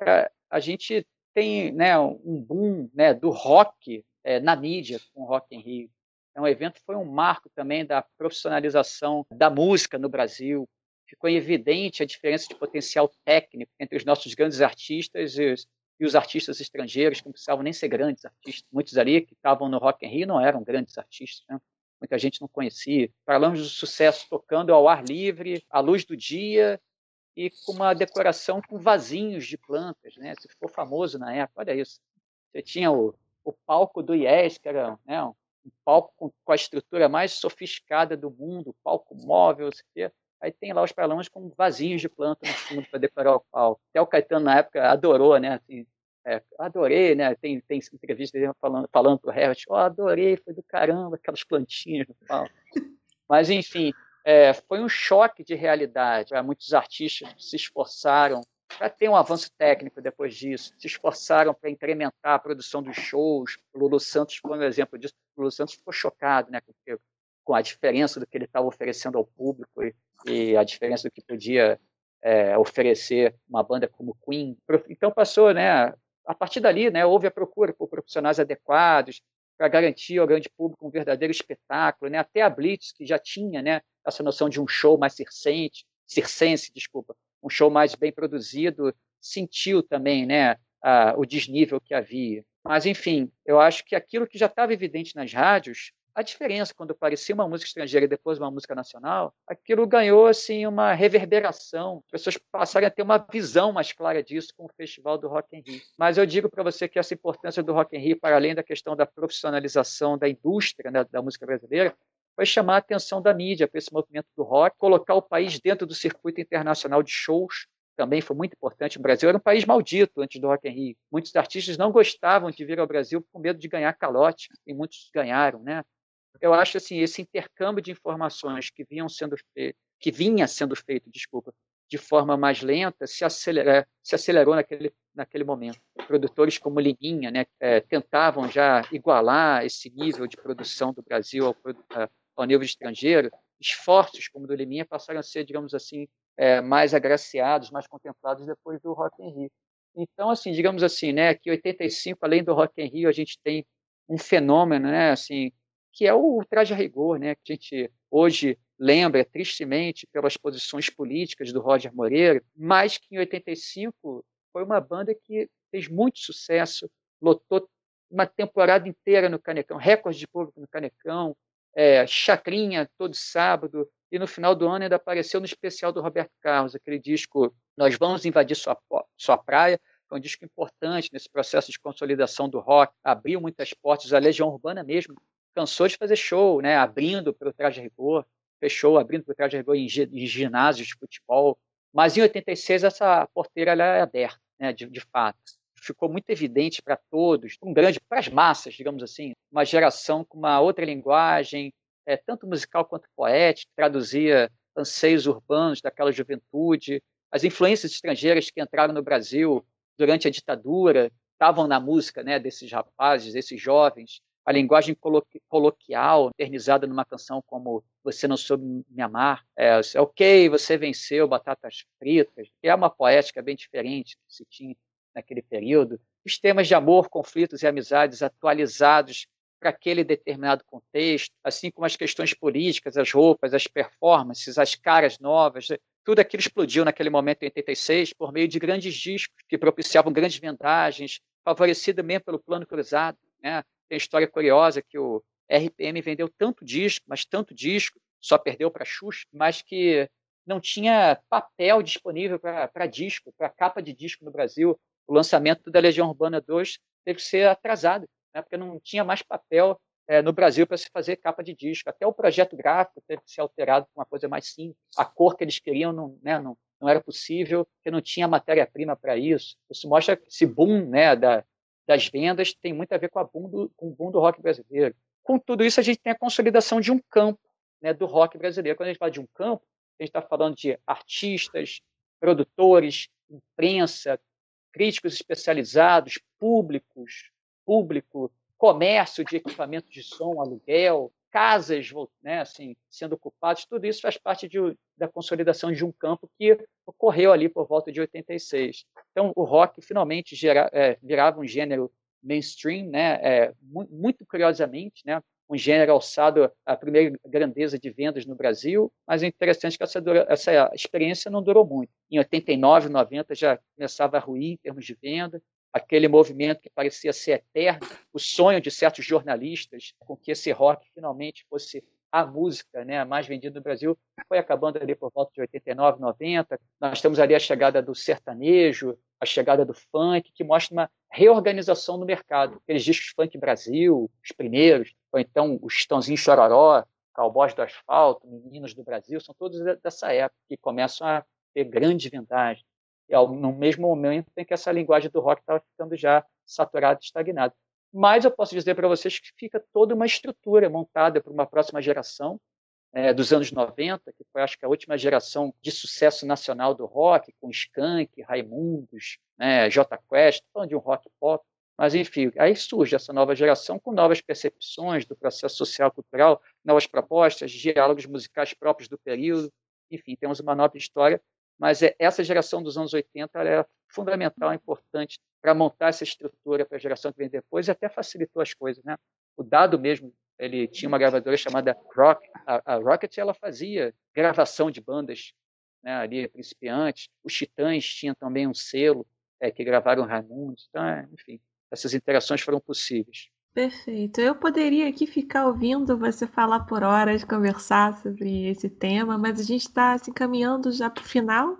a, a gente tem, né, um boom, né, do rock é, na mídia com o Rock in Rio. É um evento foi um marco também da profissionalização da música no Brasil, ficou evidente a diferença de potencial técnico entre os nossos grandes artistas e os, e os artistas estrangeiros, que não precisavam nem ser grandes artistas. Muitos ali que estavam no Rock in Rio não eram grandes artistas, né? Muita gente não conhecia. Falamos do sucesso tocando ao ar livre, à luz do dia e com uma decoração com vasinhos de plantas, né? Isso ficou famoso na época. Olha isso. Você tinha o, o palco do IES, que era né, um palco com, com, a estrutura mais sofisticada do mundo, palco móvel, sei Aí tem lá os pelões com vasinhos de planta no fundo para decorar o palco. Até o Caetano, na época, adorou, né? Assim, é, adorei, né? Tem, tem entrevista dele falando, falando pro Herbert, oh, adorei, foi do caramba, aquelas plantinhas no palco. Mas, enfim, é, foi um choque de realidade. Muitos artistas se esforçaram para ter um avanço técnico depois disso, se esforçaram para incrementar a produção dos shows. O Lulu Santos foi um exemplo disso. O Lulu Santos ficou chocado né, com, com a diferença do que ele estava oferecendo ao público e, e a diferença do que podia é, oferecer uma banda como Queen. Então passou, né? A partir dali, né, houve a procura por profissionais adequados para garantir ao grande público um verdadeiro espetáculo, né? Até a Blitz, que já tinha, né, essa noção de um show mais circense, circense, desculpa, um show mais bem produzido, sentiu também, né, a, o desnível que havia. Mas, enfim, eu acho que aquilo que já estava evidente nas rádios a diferença quando parecia uma música estrangeira e depois uma música nacional, aquilo ganhou assim uma reverberação. As pessoas passaram a ter uma visão mais clara disso com o Festival do Rock in Rio. Mas eu digo para você que essa importância do Rock in Rio, para além da questão da profissionalização da indústria né, da música brasileira, foi chamar a atenção da mídia para esse movimento do rock, colocar o país dentro do circuito internacional de shows, também foi muito importante. O Brasil era um país maldito antes do Rock in Rio. Muitos artistas não gostavam de vir ao Brasil com medo de ganhar calote, e muitos ganharam, né? Eu acho assim esse intercâmbio de informações que vinham sendo feito, que vinha sendo feito, desculpa, de forma mais lenta, se, acelera, se acelerou naquele naquele momento. Produtores como Liminha, né, é, tentavam já igualar esse nível de produção do Brasil ao, ao nível estrangeiro. Esforços como o do Liminha passaram a ser, digamos assim, é, mais agraciados, mais contemplados depois do Rock in Rio. Então, assim, digamos assim, né, que 85, além do Rock in Rio, a gente tem um fenômeno, né, assim, que é o traje a rigor, né, que a gente hoje lembra tristemente pelas posições políticas do Roger Moreira, mas que em 85 foi uma banda que fez muito sucesso, lotou uma temporada inteira no Canecão, recorde de público no Canecão, é, chacrinha todo sábado, e no final do ano ainda apareceu no especial do Roberto Carlos, aquele disco Nós Vamos Invadir Sua, Sua Praia, foi um disco importante nesse processo de consolidação do rock, abriu muitas portas, a Legião Urbana mesmo cansou de fazer show, né? Abrindo para o Traje Rigor, fechou abrindo para o Traje Rigor em, em ginásios de futebol. Mas em 86 essa porteira ela é aberta, né? De, de fato. Ficou muito evidente para todos, um grande para as massas, digamos assim, uma geração com uma outra linguagem, é, tanto musical quanto poética, traduzia anseios urbanos daquela juventude, as influências estrangeiras que entraram no Brasil durante a ditadura estavam na música, né? Desses rapazes, desses jovens a linguagem coloquial, eternizada numa canção como Você Não Soube Me Amar, é, é ok, você venceu, batatas fritas, que é uma poética bem diferente que se tinha naquele período. Os temas de amor, conflitos e amizades atualizados para aquele determinado contexto, assim como as questões políticas, as roupas, as performances, as caras novas, tudo aquilo explodiu naquele momento em 86 por meio de grandes discos que propiciavam grandes vendagens, favorecido mesmo pelo plano cruzado. Né? Tem história curiosa que o RPM vendeu tanto disco, mas tanto disco, só perdeu para Xuxa, mas que não tinha papel disponível para disco, para capa de disco no Brasil. O lançamento da Legião Urbana 2 teve que ser atrasado, né, porque não tinha mais papel é, no Brasil para se fazer capa de disco. Até o projeto gráfico teve que ser alterado para uma coisa mais simples. A cor que eles queriam não, né, não, não era possível, porque não tinha matéria-prima para isso. Isso mostra esse boom né, da, das vendas tem muito a ver com, a boom do, com o boom do rock brasileiro. Com tudo isso, a gente tem a consolidação de um campo né, do rock brasileiro. Quando a gente fala de um campo, a gente está falando de artistas, produtores, imprensa, críticos especializados, públicos, público, comércio de equipamentos de som, aluguel, casas né, assim, sendo ocupadas, tudo isso faz parte de, da consolidação de um campo que ocorreu ali por volta de 86. Então, o rock finalmente gera, é, virava um gênero mainstream, né, é, muito curiosamente, né, um gênero alçado à primeira grandeza de vendas no Brasil, mas é interessante que essa, dura, essa experiência não durou muito. Em 89, 90 já começava a ruir em termos de venda, aquele movimento que parecia ser eterno, o sonho de certos jornalistas com que esse rock finalmente fosse a música né, mais vendida no Brasil, foi acabando ali por volta de 89, 90. Nós temos ali a chegada do sertanejo, a chegada do funk, que mostra uma reorganização no mercado. Aqueles discos Funk Brasil, os primeiros, ou então os Chitãozinho Chororó, Cowboys do Asfalto, Meninos do Brasil, são todos dessa época que começam a ter grande vendagem no mesmo momento em que essa linguagem do rock estava ficando já saturada estagnada. Mas eu posso dizer para vocês que fica toda uma estrutura montada para uma próxima geração, é, dos anos 90, que foi, acho que, a última geração de sucesso nacional do rock, com Skank, Raimundos, né, J Quest, falando de um rock pop. Mas, enfim, aí surge essa nova geração com novas percepções do processo social cultural, novas propostas, diálogos musicais próprios do período. Enfim, temos uma nova história mas é, essa geração dos anos 80 é fundamental, importante para montar essa estrutura para a geração que vem depois e até facilitou as coisas, né? O Dado mesmo, ele tinha uma gravadora chamada Rock, a, a Rocket, ela fazia gravação de bandas né, ali principiantes. Os Titãs tinham também um selo é, que gravaram Raimundos. Então, é, enfim, essas interações foram possíveis. Perfeito. Eu poderia aqui ficar ouvindo você falar por horas, conversar sobre esse tema, mas a gente está se encaminhando já para o final.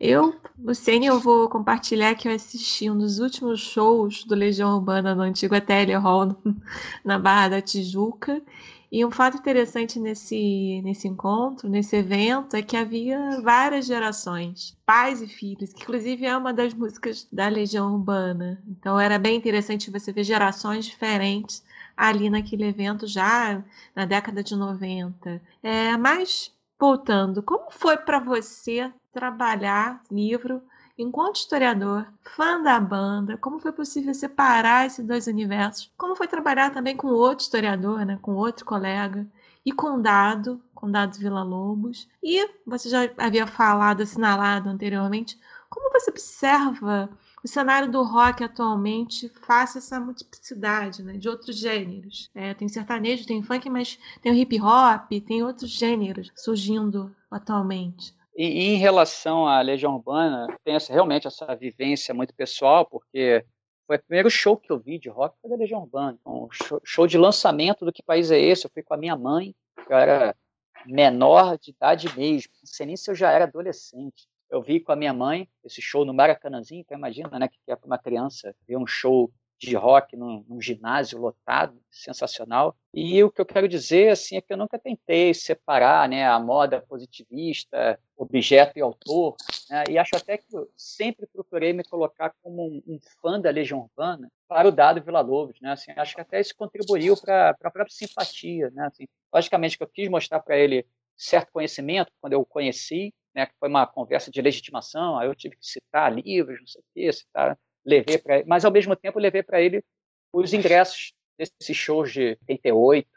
Eu, Luciene, eu vou compartilhar que eu assisti um dos últimos shows do Legião Urbana no antigo Ateliê Hall, na Barra da Tijuca, e um fato interessante nesse, nesse encontro, nesse evento, é que havia várias gerações, pais e filhos, que inclusive é uma das músicas da Legião Urbana. Então era bem interessante você ver gerações diferentes ali naquele evento já na década de 90. É, mas voltando, como foi para você trabalhar livro Enquanto historiador, fã da banda, como foi possível separar esses dois universos? Como foi trabalhar também com outro historiador, né, com outro colega? E com Dado, com Dado Vila Lobos. E você já havia falado, assinalado anteriormente, como você observa o cenário do rock atualmente face essa multiplicidade né, de outros gêneros. É, tem sertanejo, tem funk, mas tem o hip hop, tem outros gêneros surgindo atualmente. E, em relação à Legião Urbana, tem essa, realmente essa vivência muito pessoal, porque foi o primeiro show que eu vi de rock foi da Legião Urbana. Um show, show, de lançamento do Que País é Esse? Eu fui com a minha mãe, eu era menor de idade mesmo, não sei nem se eu já era adolescente. Eu vi com a minha mãe esse show no Maracanãzinho, então imagina, né, que é para uma criança ver um show de rock num, num, ginásio lotado, sensacional. E o que eu quero dizer assim é que eu nunca tentei separar, né, a moda positivista, objeto e autor, né, e acho até que eu sempre procurei me colocar como um, um fã da Legião Urbana para o Dado Vila Lobos, né, assim, acho que até isso contribuiu para a própria simpatia, né, assim, logicamente que eu quis mostrar para ele certo conhecimento quando eu o conheci, né, que foi uma conversa de legitimação, aí eu tive que citar livros, não sei o quê, citar levei para mas ao mesmo tempo levei para ele os ingressos desses shows de 88,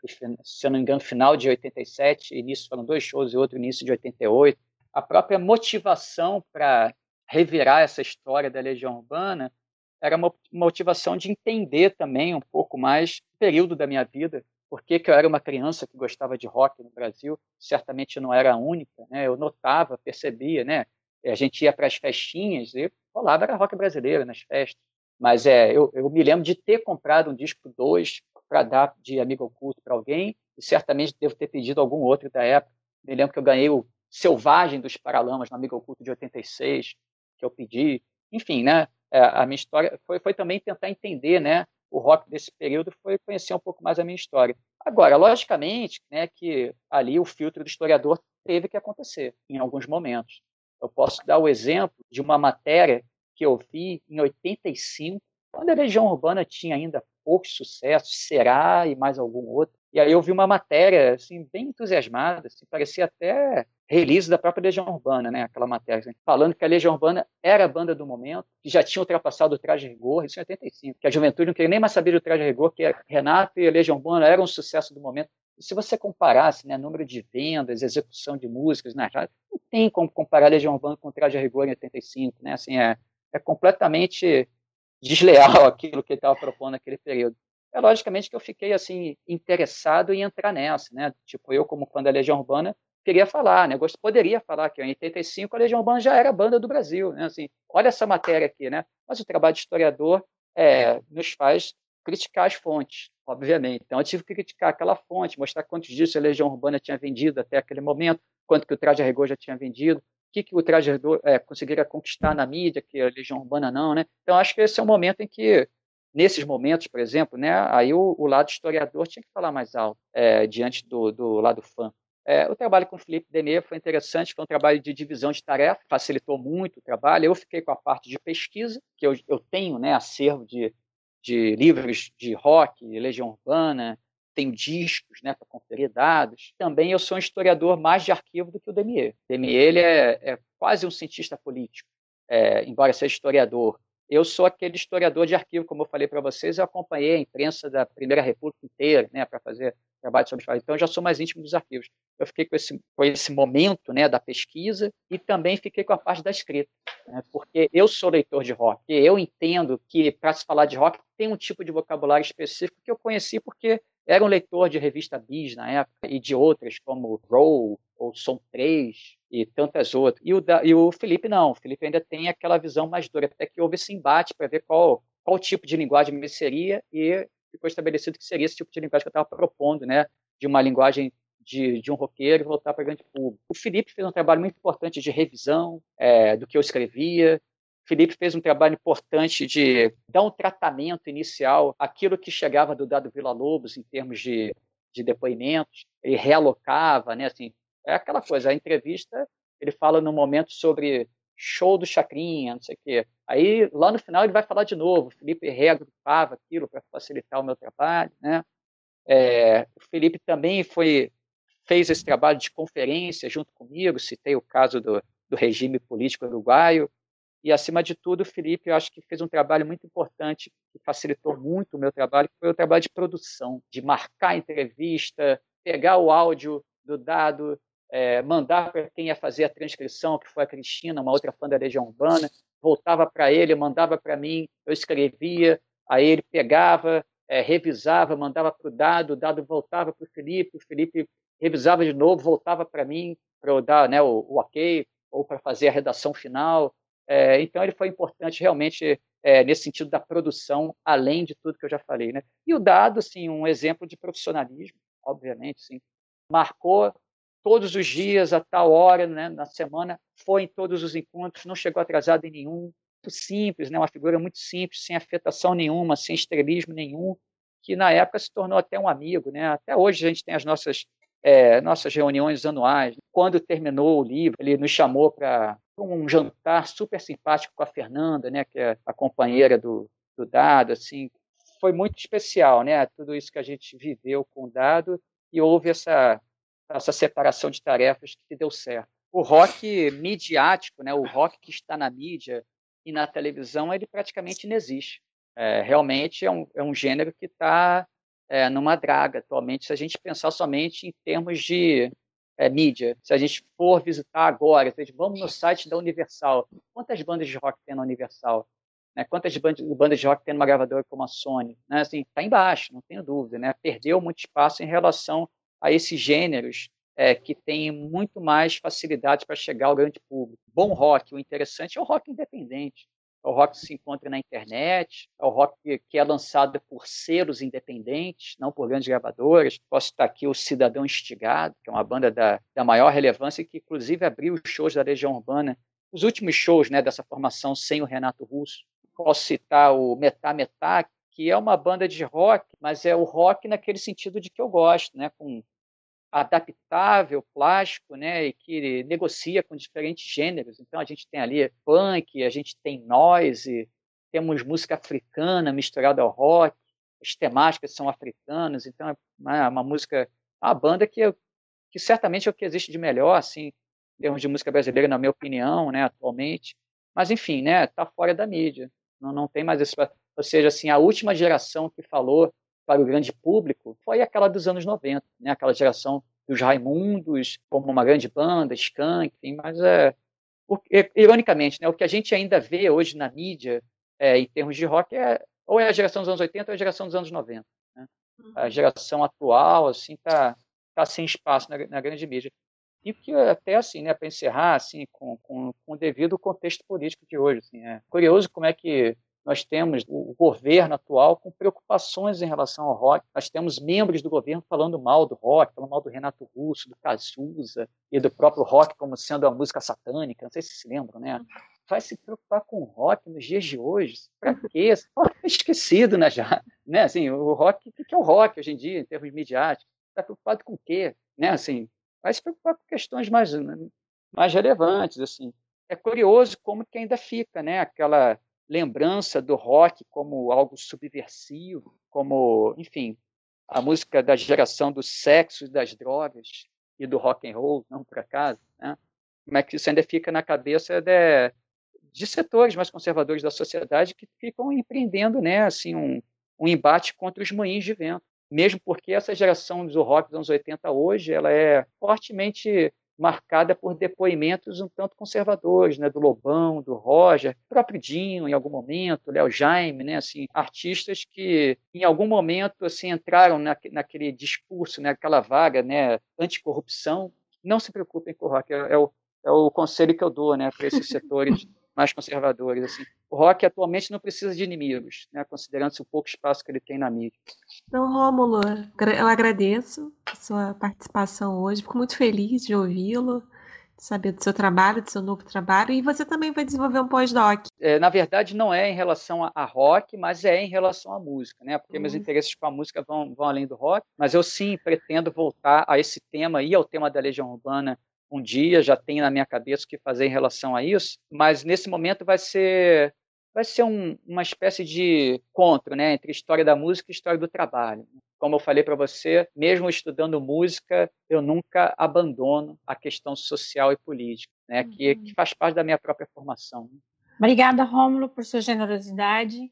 se eu não me engano, final de 87, início foram dois shows e outro início de 88. A própria motivação para revirar essa história da Legião Urbana era uma motivação de entender também um pouco mais o período da minha vida, porque que eu era uma criança que gostava de rock no Brasil, certamente não era a única, né? Eu notava, percebia, né? A gente ia para as festinhas e rolava era rock brasileiro nas festas. Mas é, eu, eu me lembro de ter comprado um disco 2 para dar de amigo oculto para alguém, e certamente devo ter pedido algum outro da época. Me lembro que eu ganhei o Selvagem dos Paralamas no Amigo Oculto de 86, que eu pedi. Enfim, né? É, a minha história foi, foi também tentar entender, né? O rock desse período foi conhecer um pouco mais a minha história. Agora, logicamente, né, que ali o filtro do historiador teve que acontecer em alguns momentos. Eu posso dar o exemplo de uma matéria que eu vi em 85, quando a Legião Urbana tinha ainda pouco sucesso, Será e mais algum outro. E aí eu vi uma matéria assim bem entusiasmada, assim, parecia até release da própria Legião Urbana, né? Aquela matéria assim, falando que a Legião Urbana era a banda do momento, que já tinha ultrapassado o Traje Rigor, isso em 85, que a juventude não queria nem mais saber do Traje Rigor, que Renato e a Legião Urbana eram um sucesso do momento. Se você comparasse, né, número de vendas, execução de músicas na rádio, não tem como comparar a Legião Urbana com Traje Rigor em 85, né? Assim, é, é completamente desleal aquilo que ele estava propondo naquele período. É logicamente que eu fiquei assim interessado em entrar nessa, né? Tipo, eu como fã da Legião Urbana queria falar, né? Eu poderia falar que em 85 a Legião Urbana já era a banda do Brasil, né? Assim, olha essa matéria aqui, né? Mas o trabalho de historiador é, nos faz criticar as fontes, obviamente. Então eu tive que criticar aquela fonte, mostrar quantos discos a Legião Urbana tinha vendido até aquele momento, quanto que o Traje a Rigor já tinha vendido, o que, que o Traje Rigor é, conseguiria conquistar na mídia, que a Legião Urbana não, né? Então acho que esse é o momento em que nesses momentos, por exemplo, né, aí o, o lado historiador tinha que falar mais alto é, diante do, do, lado fã. É, o trabalho com o Felipe Demet foi interessante, foi um trabalho de divisão de tarefa, facilitou muito o trabalho. Eu fiquei com a parte de pesquisa, que eu, eu tenho né, acervo de, de livros de rock, Legião Urbana, tenho discos né, para conferir dados. Também eu sou um historiador mais de arquivo do que o Demier. Demier ele é, é quase um cientista político, é, embora seja historiador eu sou aquele historiador de arquivo, como eu falei para vocês, eu acompanhei a imprensa da Primeira República inteira, né, para fazer trabalho sobre história. Então, eu já sou mais íntimo dos arquivos. Eu fiquei com esse, com esse momento né, da pesquisa e também fiquei com a parte da escrita, né, porque eu sou leitor de rock. Eu entendo que, para se falar de rock, tem um tipo de vocabulário específico que eu conheci porque era um leitor de revista Bis na época e de outras, como Roll ou Som 3 e tantas outras. E o, e o Felipe não, o Felipe ainda tem aquela visão mais dura, até que houve esse embate para ver qual, qual tipo de linguagem seria e ficou estabelecido que seria esse tipo de linguagem que eu estava propondo, né, de uma linguagem de, de um roqueiro voltar para grande público. O Felipe fez um trabalho muito importante de revisão é, do que eu escrevia, Felipe fez um trabalho importante de dar um tratamento inicial àquilo que chegava do dado Vila Lobos em termos de, de depoimentos. Ele realocava, né? Assim, é aquela coisa. A entrevista ele fala no momento sobre show do Chacrinha, não sei o quê. Aí lá no final ele vai falar de novo. Felipe reagrupava aquilo para facilitar o meu trabalho, né? É, o Felipe também foi fez esse trabalho de conferência junto comigo. Citei o caso do, do regime político uruguaio e, acima de tudo, o Felipe, eu acho que fez um trabalho muito importante, que facilitou muito o meu trabalho, que foi o trabalho de produção, de marcar a entrevista, pegar o áudio do dado, é, mandar para quem ia fazer a transcrição, que foi a Cristina, uma outra fã da Legião Urbana, voltava para ele, mandava para mim, eu escrevia, aí ele pegava, é, revisava, mandava para o dado, o dado voltava para o Felipe, o Felipe revisava de novo, voltava para mim, para eu dar né, o, o ok, ou para fazer a redação final. É, então, ele foi importante realmente é, nesse sentido da produção, além de tudo que eu já falei. Né? E o dado, assim, um exemplo de profissionalismo, obviamente, sim. marcou todos os dias, a tal hora, né, na semana, foi em todos os encontros, não chegou atrasado em nenhum, muito simples, né, uma figura muito simples, sem afetação nenhuma, sem estrelismo nenhum, que na época se tornou até um amigo. Né? Até hoje a gente tem as nossas é, nossas reuniões anuais. Quando terminou o livro, ele nos chamou para um jantar super simpático com a Fernanda, né, que é a companheira do, do Dado, assim, foi muito especial, né, tudo isso que a gente viveu com o Dado e houve essa essa separação de tarefas que deu certo. O rock midiático, né, o rock que está na mídia e na televisão, ele praticamente não existe. É, realmente é um, é um gênero que está é, numa draga atualmente, se a gente pensar somente em termos de é, mídia. Se a gente for visitar agora, vamos no site da Universal, quantas bandas de rock tem na Universal? Né? Quantas bandas de rock tem numa gravadora como a Sony? Né? Assim, está embaixo, não tenho dúvida. Né? Perdeu muito espaço em relação a esses gêneros é, que têm muito mais facilidade para chegar ao grande público. Bom rock, o interessante é o rock independente é o rock que se encontra na internet, é o rock que é lançado por selos independentes, não por grandes gravadoras. Posso citar aqui o Cidadão Instigado, que é uma banda da, da maior relevância que, inclusive, abriu os shows da Legião Urbana, os últimos shows né, dessa formação sem o Renato Russo. Posso citar o Metá Metá, que é uma banda de rock, mas é o rock naquele sentido de que eu gosto, né, com adaptável, plástico, né, e que negocia com diferentes gêneros. Então a gente tem ali punk, a gente tem noise, temos música africana misturada ao rock, as temáticas são africanas, então é uma, uma música, uma banda que, que certamente é o que existe de melhor, assim, em termos de música brasileira, na minha opinião, né, atualmente. Mas enfim, né, está fora da mídia, não, não tem mais isso. Ou seja, assim, a última geração que falou para o grande público foi aquela dos anos 90, né? aquela geração dos Raimundos, como uma grande banda, Skank, enfim, mas é, porque, ironicamente, né, o que a gente ainda vê hoje na mídia, é, em termos de rock, é ou é a geração dos anos 80 ou é a geração dos anos 90. Né? A uhum. geração atual, assim, está tá sem espaço na, na, grande mídia. E que até assim, né, para encerrar, assim, com, com, com o devido contexto político de hoje, assim, é curioso como é que nós temos o governo atual com preocupações em relação ao rock. Nós temos membros do governo falando mal do rock, falando mal do Renato Russo, do Cazuza e do próprio rock como sendo uma música satânica. Não sei se se lembram, né? Vai se preocupar com o rock nos dias de hoje? Para quê? É esquecido, né, já? Né? Assim, o rock, o que é o rock hoje em dia, em termos midiáticos? Está preocupado com o quê? Né? Assim, vai se preocupar com questões mais, mais relevantes, assim. É curioso como que ainda fica, né? Aquela lembrança do rock como algo subversivo, como, enfim, a música da geração do sexo e das drogas e do rock and roll, não por acaso, né? Como é que isso ainda fica na cabeça de, de setores mais conservadores da sociedade que ficam empreendendo né, assim, um, um embate contra os moinhos de vento. Mesmo porque essa geração do rock dos anos 80 hoje ela é fortemente marcada por depoimentos um tanto conservadores, né, do Lobão, do Roger, próprio Dinho em algum momento, Léo Jaime, né, assim, artistas que em algum momento assim entraram na, naquele discurso, né, aquela vaga, né, anticorrupção. Não se preocupem com o rock, é, é o, é o conselho que eu dou, né, para esses setores mais conservadores. Assim. O rock atualmente não precisa de inimigos, né, considerando-se o pouco espaço que ele tem na mídia. Então, Rômulo, eu agradeço a sua participação hoje, fico muito feliz de ouvi-lo, de saber do seu trabalho, do seu novo trabalho, e você também vai desenvolver um pós-doc. É, na verdade, não é em relação a, a, rock, mas é em relação à música, né? Porque uhum. meus interesses com a música vão, vão além do rock, mas eu sim pretendo voltar a esse tema e ao tema da Legião Urbana um dia, já tenho na minha cabeça o que fazer em relação a isso, mas nesse momento vai ser vai ser um, uma espécie de encontro né, entre história da música e história do trabalho. Como eu falei para você, mesmo estudando música, eu nunca abandono a questão social e política, né, uhum. que, que, faz parte da minha própria formação. Obrigada, Rômulo, por sua generosidade.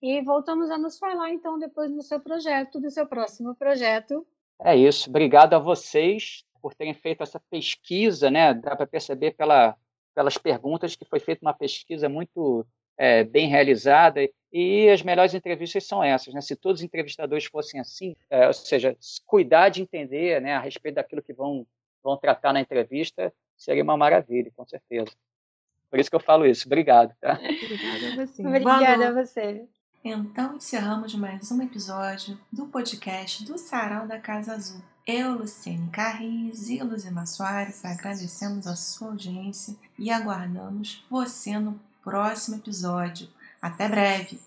E voltamos a nos falar, então, depois do seu projeto, do seu próximo projeto. É isso. Obrigado a vocês por terem feito essa pesquisa, né? Dá para perceber pela, pelas perguntas que foi feita uma pesquisa muito é, bem realizada e as melhores entrevistas são essas, né? Se todos os entrevistadores fossem assim, é, ou seja, cuidar de entender, né, a respeito daquilo que vão vão tratar na entrevista, seria uma maravilha, com certeza. Por isso que eu falo isso. Obrigado. Tá? Obrigada a você. Obrigada a você. Então encerramos mais um episódio do podcast do Sarau da Casa Azul. Eu, Luciene Carris e Luzima Soares agradecemos a sua audiência e aguardamos você no próximo episódio. Até breve!